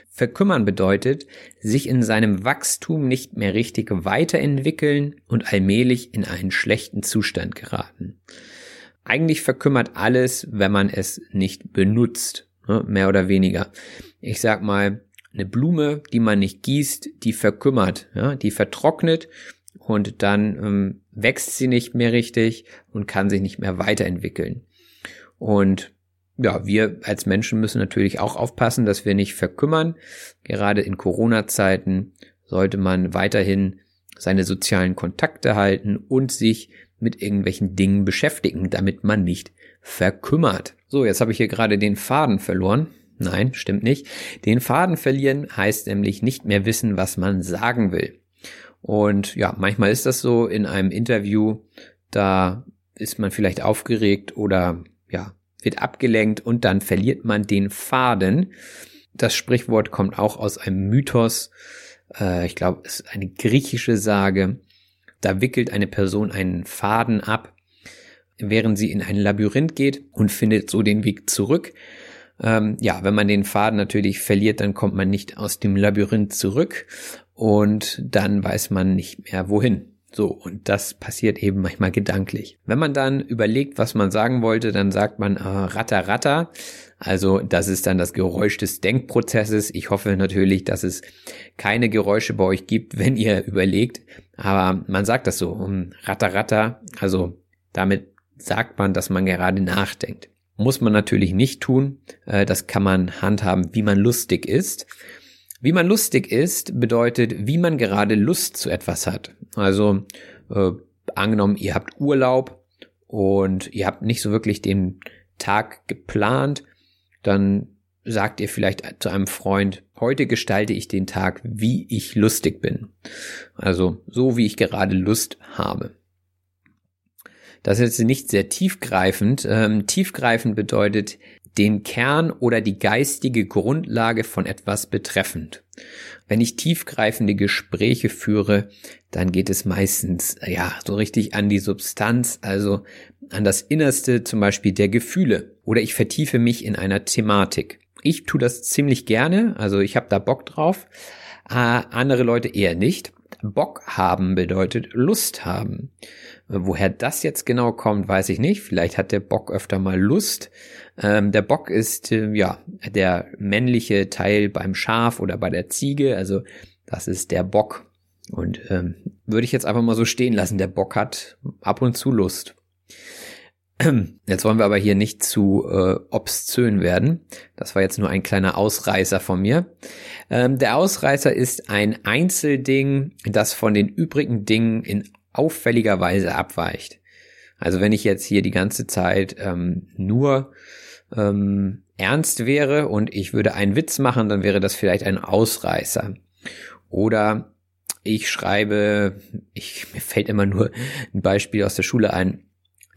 Verkümmern bedeutet, sich in seinem Wachstum nicht mehr richtig weiterentwickeln und allmählich in einen schlechten Zustand geraten. Eigentlich verkümmert alles, wenn man es nicht benutzt, ne, mehr oder weniger. Ich sag mal, eine Blume, die man nicht gießt, die verkümmert, die vertrocknet und dann ähm, wächst sie nicht mehr richtig und kann sich nicht mehr weiterentwickeln. Und ja, wir als Menschen müssen natürlich auch aufpassen, dass wir nicht verkümmern. Gerade in Corona-Zeiten sollte man weiterhin seine sozialen Kontakte halten und sich mit irgendwelchen Dingen beschäftigen, damit man nicht verkümmert. So, jetzt habe ich hier gerade den Faden verloren. Nein, stimmt nicht. Den Faden verlieren heißt nämlich nicht mehr wissen, was man sagen will. Und ja, manchmal ist das so in einem Interview, da ist man vielleicht aufgeregt oder ja, wird abgelenkt und dann verliert man den Faden. Das Sprichwort kommt auch aus einem Mythos. Äh, ich glaube, es ist eine griechische Sage. Da wickelt eine Person einen Faden ab, während sie in ein Labyrinth geht und findet so den Weg zurück. Ähm, ja, wenn man den Faden natürlich verliert, dann kommt man nicht aus dem Labyrinth zurück und dann weiß man nicht mehr wohin. So, und das passiert eben manchmal gedanklich. Wenn man dann überlegt, was man sagen wollte, dann sagt man äh, ratter ratter. Also das ist dann das Geräusch des Denkprozesses. Ich hoffe natürlich, dass es keine Geräusche bei euch gibt, wenn ihr überlegt. Aber man sagt das so, um, ratter ratter. Also damit sagt man, dass man gerade nachdenkt. Muss man natürlich nicht tun. Äh, das kann man handhaben, wie man lustig ist. Wie man lustig ist, bedeutet, wie man gerade Lust zu etwas hat. Also äh, angenommen, ihr habt Urlaub und ihr habt nicht so wirklich den Tag geplant, dann sagt ihr vielleicht zu einem Freund, heute gestalte ich den Tag, wie ich lustig bin. Also so, wie ich gerade Lust habe. Das ist jetzt nicht sehr tiefgreifend. Ähm, tiefgreifend bedeutet, den Kern oder die geistige Grundlage von etwas betreffend. Wenn ich tiefgreifende Gespräche führe, dann geht es meistens, ja, so richtig an die Substanz, also an das Innerste zum Beispiel der Gefühle. Oder ich vertiefe mich in einer Thematik. Ich tue das ziemlich gerne, also ich habe da Bock drauf. Äh, andere Leute eher nicht. Bock haben bedeutet Lust haben. Woher das jetzt genau kommt, weiß ich nicht. Vielleicht hat der Bock öfter mal Lust. Ähm, der Bock ist äh, ja der männliche Teil beim Schaf oder bei der Ziege. Also das ist der Bock. Und ähm, würde ich jetzt einfach mal so stehen lassen. Der Bock hat ab und zu Lust. Jetzt wollen wir aber hier nicht zu äh, obszön werden. Das war jetzt nur ein kleiner Ausreißer von mir. Ähm, der Ausreißer ist ein Einzelding, das von den übrigen Dingen in auffälliger Weise abweicht. Also wenn ich jetzt hier die ganze Zeit ähm, nur ähm, ernst wäre und ich würde einen Witz machen, dann wäre das vielleicht ein Ausreißer. Oder ich schreibe, ich, mir fällt immer nur ein Beispiel aus der Schule ein.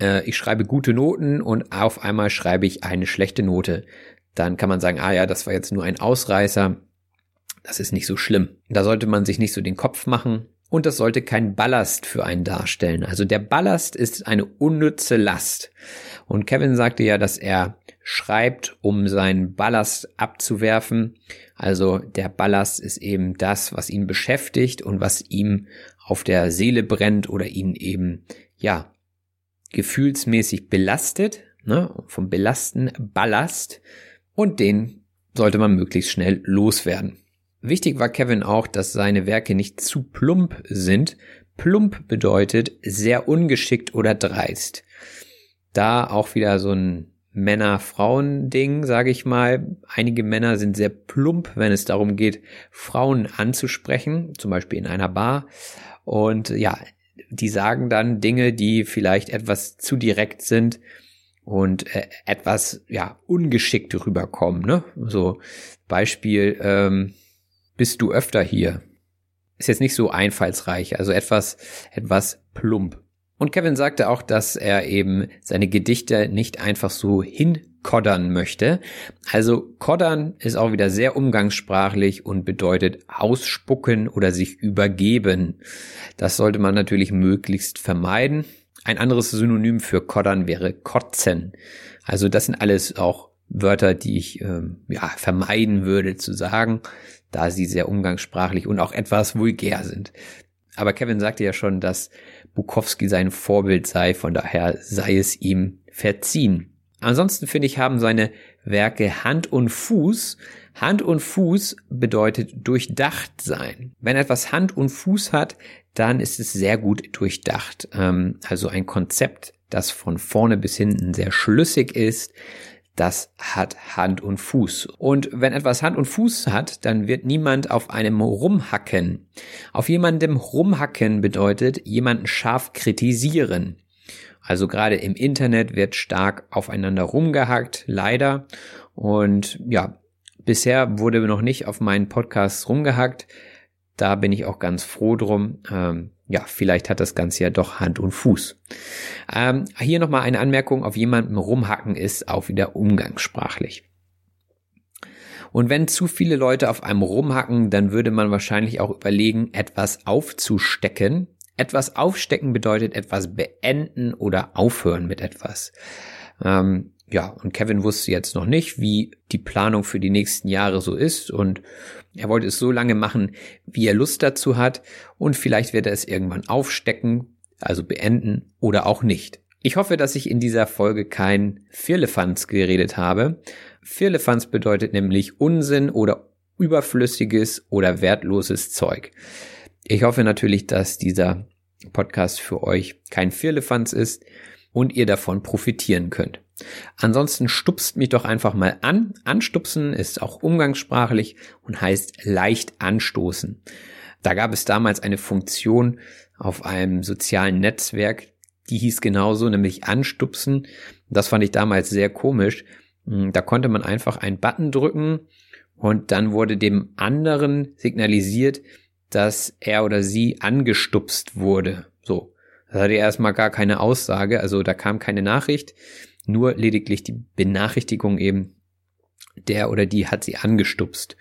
Äh, ich schreibe gute Noten und auf einmal schreibe ich eine schlechte Note. Dann kann man sagen, ah ja, das war jetzt nur ein Ausreißer. Das ist nicht so schlimm. Da sollte man sich nicht so den Kopf machen und das sollte kein Ballast für einen darstellen. Also der Ballast ist eine unnütze Last. Und Kevin sagte ja, dass er schreibt, um seinen Ballast abzuwerfen. Also der Ballast ist eben das, was ihn beschäftigt und was ihm auf der Seele brennt oder ihn eben, ja, gefühlsmäßig belastet, ne, vom Belasten Ballast und den sollte man möglichst schnell loswerden. Wichtig war Kevin auch, dass seine Werke nicht zu plump sind. Plump bedeutet sehr ungeschickt oder dreist. Da auch wieder so ein Männer-Frauen-Ding, sage ich mal. Einige Männer sind sehr plump, wenn es darum geht, Frauen anzusprechen, zum Beispiel in einer Bar. Und ja, die sagen dann Dinge, die vielleicht etwas zu direkt sind. und äh, etwas ja ungeschickt rüberkommen. Ne? So Beispiel, ähm, bist du öfter hier? Ist jetzt nicht so einfallsreich, also etwas etwas plump. Und Kevin sagte auch, dass er eben seine Gedichte nicht einfach so hinkoddern möchte. Also koddern ist auch wieder sehr umgangssprachlich und bedeutet ausspucken oder sich übergeben. Das sollte man natürlich möglichst vermeiden. Ein anderes Synonym für koddern wäre kotzen. Also das sind alles auch Wörter, die ich ähm, ja vermeiden würde zu sagen, da sie sehr umgangssprachlich und auch etwas vulgär sind. Aber Kevin sagte ja schon, dass Bukowski sein Vorbild sei, von daher sei es ihm verziehen. Ansonsten finde ich, haben seine Werke Hand und Fuß. Hand und Fuß bedeutet durchdacht sein. Wenn etwas Hand und Fuß hat, dann ist es sehr gut durchdacht. Ähm, also ein Konzept, das von vorne bis hinten sehr schlüssig ist, das hat Hand und Fuß. Und wenn etwas Hand und Fuß hat, dann wird niemand auf einem rumhacken. Auf jemandem rumhacken bedeutet jemanden scharf kritisieren. Also gerade im Internet wird stark aufeinander rumgehackt, leider. Und ja, bisher wurde noch nicht auf meinen Podcasts rumgehackt. Da bin ich auch ganz froh drum. Ähm, ja, vielleicht hat das Ganze ja doch Hand und Fuß. Ähm, hier nochmal eine Anmerkung, auf jemandem rumhacken ist auch wieder umgangssprachlich. Und wenn zu viele Leute auf einem rumhacken, dann würde man wahrscheinlich auch überlegen, etwas aufzustecken. Etwas aufstecken bedeutet etwas beenden oder aufhören mit etwas. Ähm, ja, und Kevin wusste jetzt noch nicht, wie die Planung für die nächsten Jahre so ist und er wollte es so lange machen, wie er Lust dazu hat und vielleicht wird er es irgendwann aufstecken, also beenden oder auch nicht. Ich hoffe, dass ich in dieser Folge kein Firlefanz geredet habe. Firlefanz bedeutet nämlich Unsinn oder überflüssiges oder wertloses Zeug. Ich hoffe natürlich, dass dieser Podcast für euch kein Firlefanz ist und ihr davon profitieren könnt. Ansonsten stupst mich doch einfach mal an. Anstupsen ist auch umgangssprachlich und heißt leicht anstoßen. Da gab es damals eine Funktion auf einem sozialen Netzwerk, die hieß genauso, nämlich anstupsen. Das fand ich damals sehr komisch. Hm, da konnte man einfach einen Button drücken und dann wurde dem anderen signalisiert, dass er oder sie angestupst wurde. So. Das hatte erstmal gar keine Aussage, also da kam keine Nachricht nur lediglich die Benachrichtigung eben, der oder die hat sie angestupst.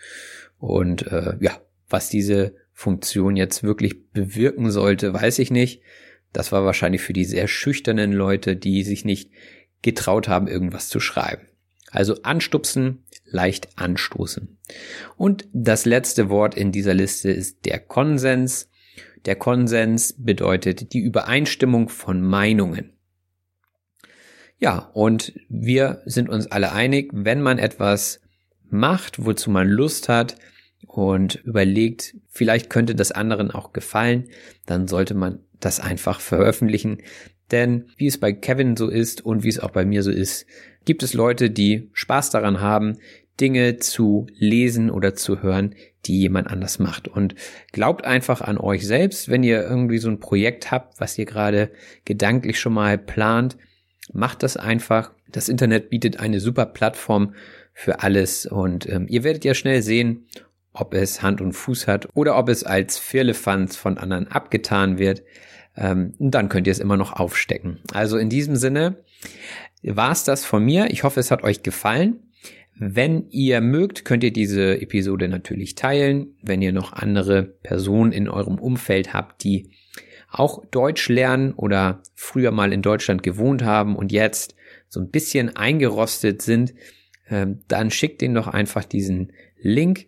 Und äh, ja, was diese Funktion jetzt wirklich bewirken sollte, weiß ich nicht. Das war wahrscheinlich für die sehr schüchternen Leute, die sich nicht getraut haben, irgendwas zu schreiben. Also anstupsen, leicht anstoßen. Und das letzte Wort in dieser Liste ist der Konsens. Der Konsens bedeutet die Übereinstimmung von Meinungen. Ja, und wir sind uns alle einig, wenn man etwas macht, wozu man Lust hat und überlegt, vielleicht könnte das anderen auch gefallen, dann sollte man das einfach veröffentlichen. Denn wie es bei Kevin so ist und wie es auch bei mir so ist, gibt es Leute, die Spaß daran haben, Dinge zu lesen oder zu hören, die jemand anders macht. Und glaubt einfach an euch selbst, wenn ihr irgendwie so ein Projekt habt, was ihr gerade gedanklich schon mal plant, Macht das einfach. Das Internet bietet eine super Plattform für alles und ähm, ihr werdet ja schnell sehen, ob es Hand und Fuß hat oder ob es als Firlefanz von anderen abgetan wird. Ähm, dann könnt ihr es immer noch aufstecken. Also in diesem Sinne war es das von mir. Ich hoffe, es hat euch gefallen. Wenn ihr mögt, könnt ihr diese Episode natürlich teilen. Wenn ihr noch andere Personen in eurem Umfeld habt, die auch Deutsch lernen oder früher mal in Deutschland gewohnt haben und jetzt so ein bisschen eingerostet sind, ähm, dann schickt ihnen doch einfach diesen Link.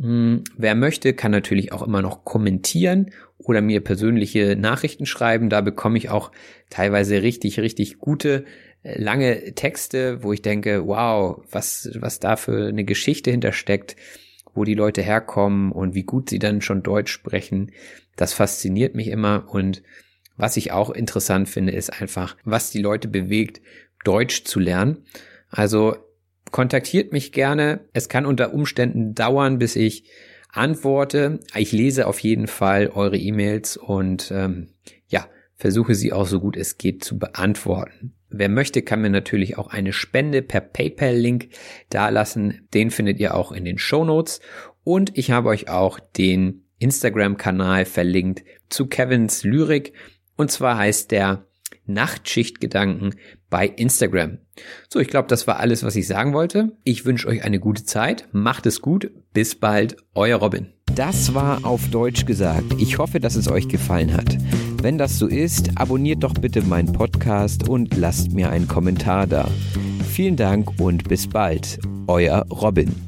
Hm, wer möchte, kann natürlich auch immer noch kommentieren oder mir persönliche Nachrichten schreiben. Da bekomme ich auch teilweise richtig, richtig gute äh, lange Texte, wo ich denke, wow, was, was da für eine Geschichte hintersteckt, wo die Leute herkommen und wie gut sie dann schon Deutsch sprechen. Das fasziniert mich immer und was ich auch interessant finde, ist einfach, was die Leute bewegt, Deutsch zu lernen. Also kontaktiert mich gerne. Es kann unter Umständen dauern, bis ich antworte. Ich lese auf jeden Fall eure E-Mails und ähm, ja, versuche sie auch so gut es geht zu beantworten. Wer möchte, kann mir natürlich auch eine Spende per PayPal-Link dalassen. Den findet ihr auch in den Show Notes. Und ich habe euch auch den Instagram-Kanal verlinkt zu Kevins Lyrik. Und zwar heißt der Nachtschichtgedanken bei Instagram. So, ich glaube, das war alles, was ich sagen wollte. Ich wünsche euch eine gute Zeit. Macht es gut. Bis bald. Euer Robin. Das war auf Deutsch gesagt. Ich hoffe, dass es euch gefallen hat. Wenn das so ist, abonniert doch bitte meinen Podcast und lasst mir einen Kommentar da. Vielen Dank und bis bald. Euer Robin.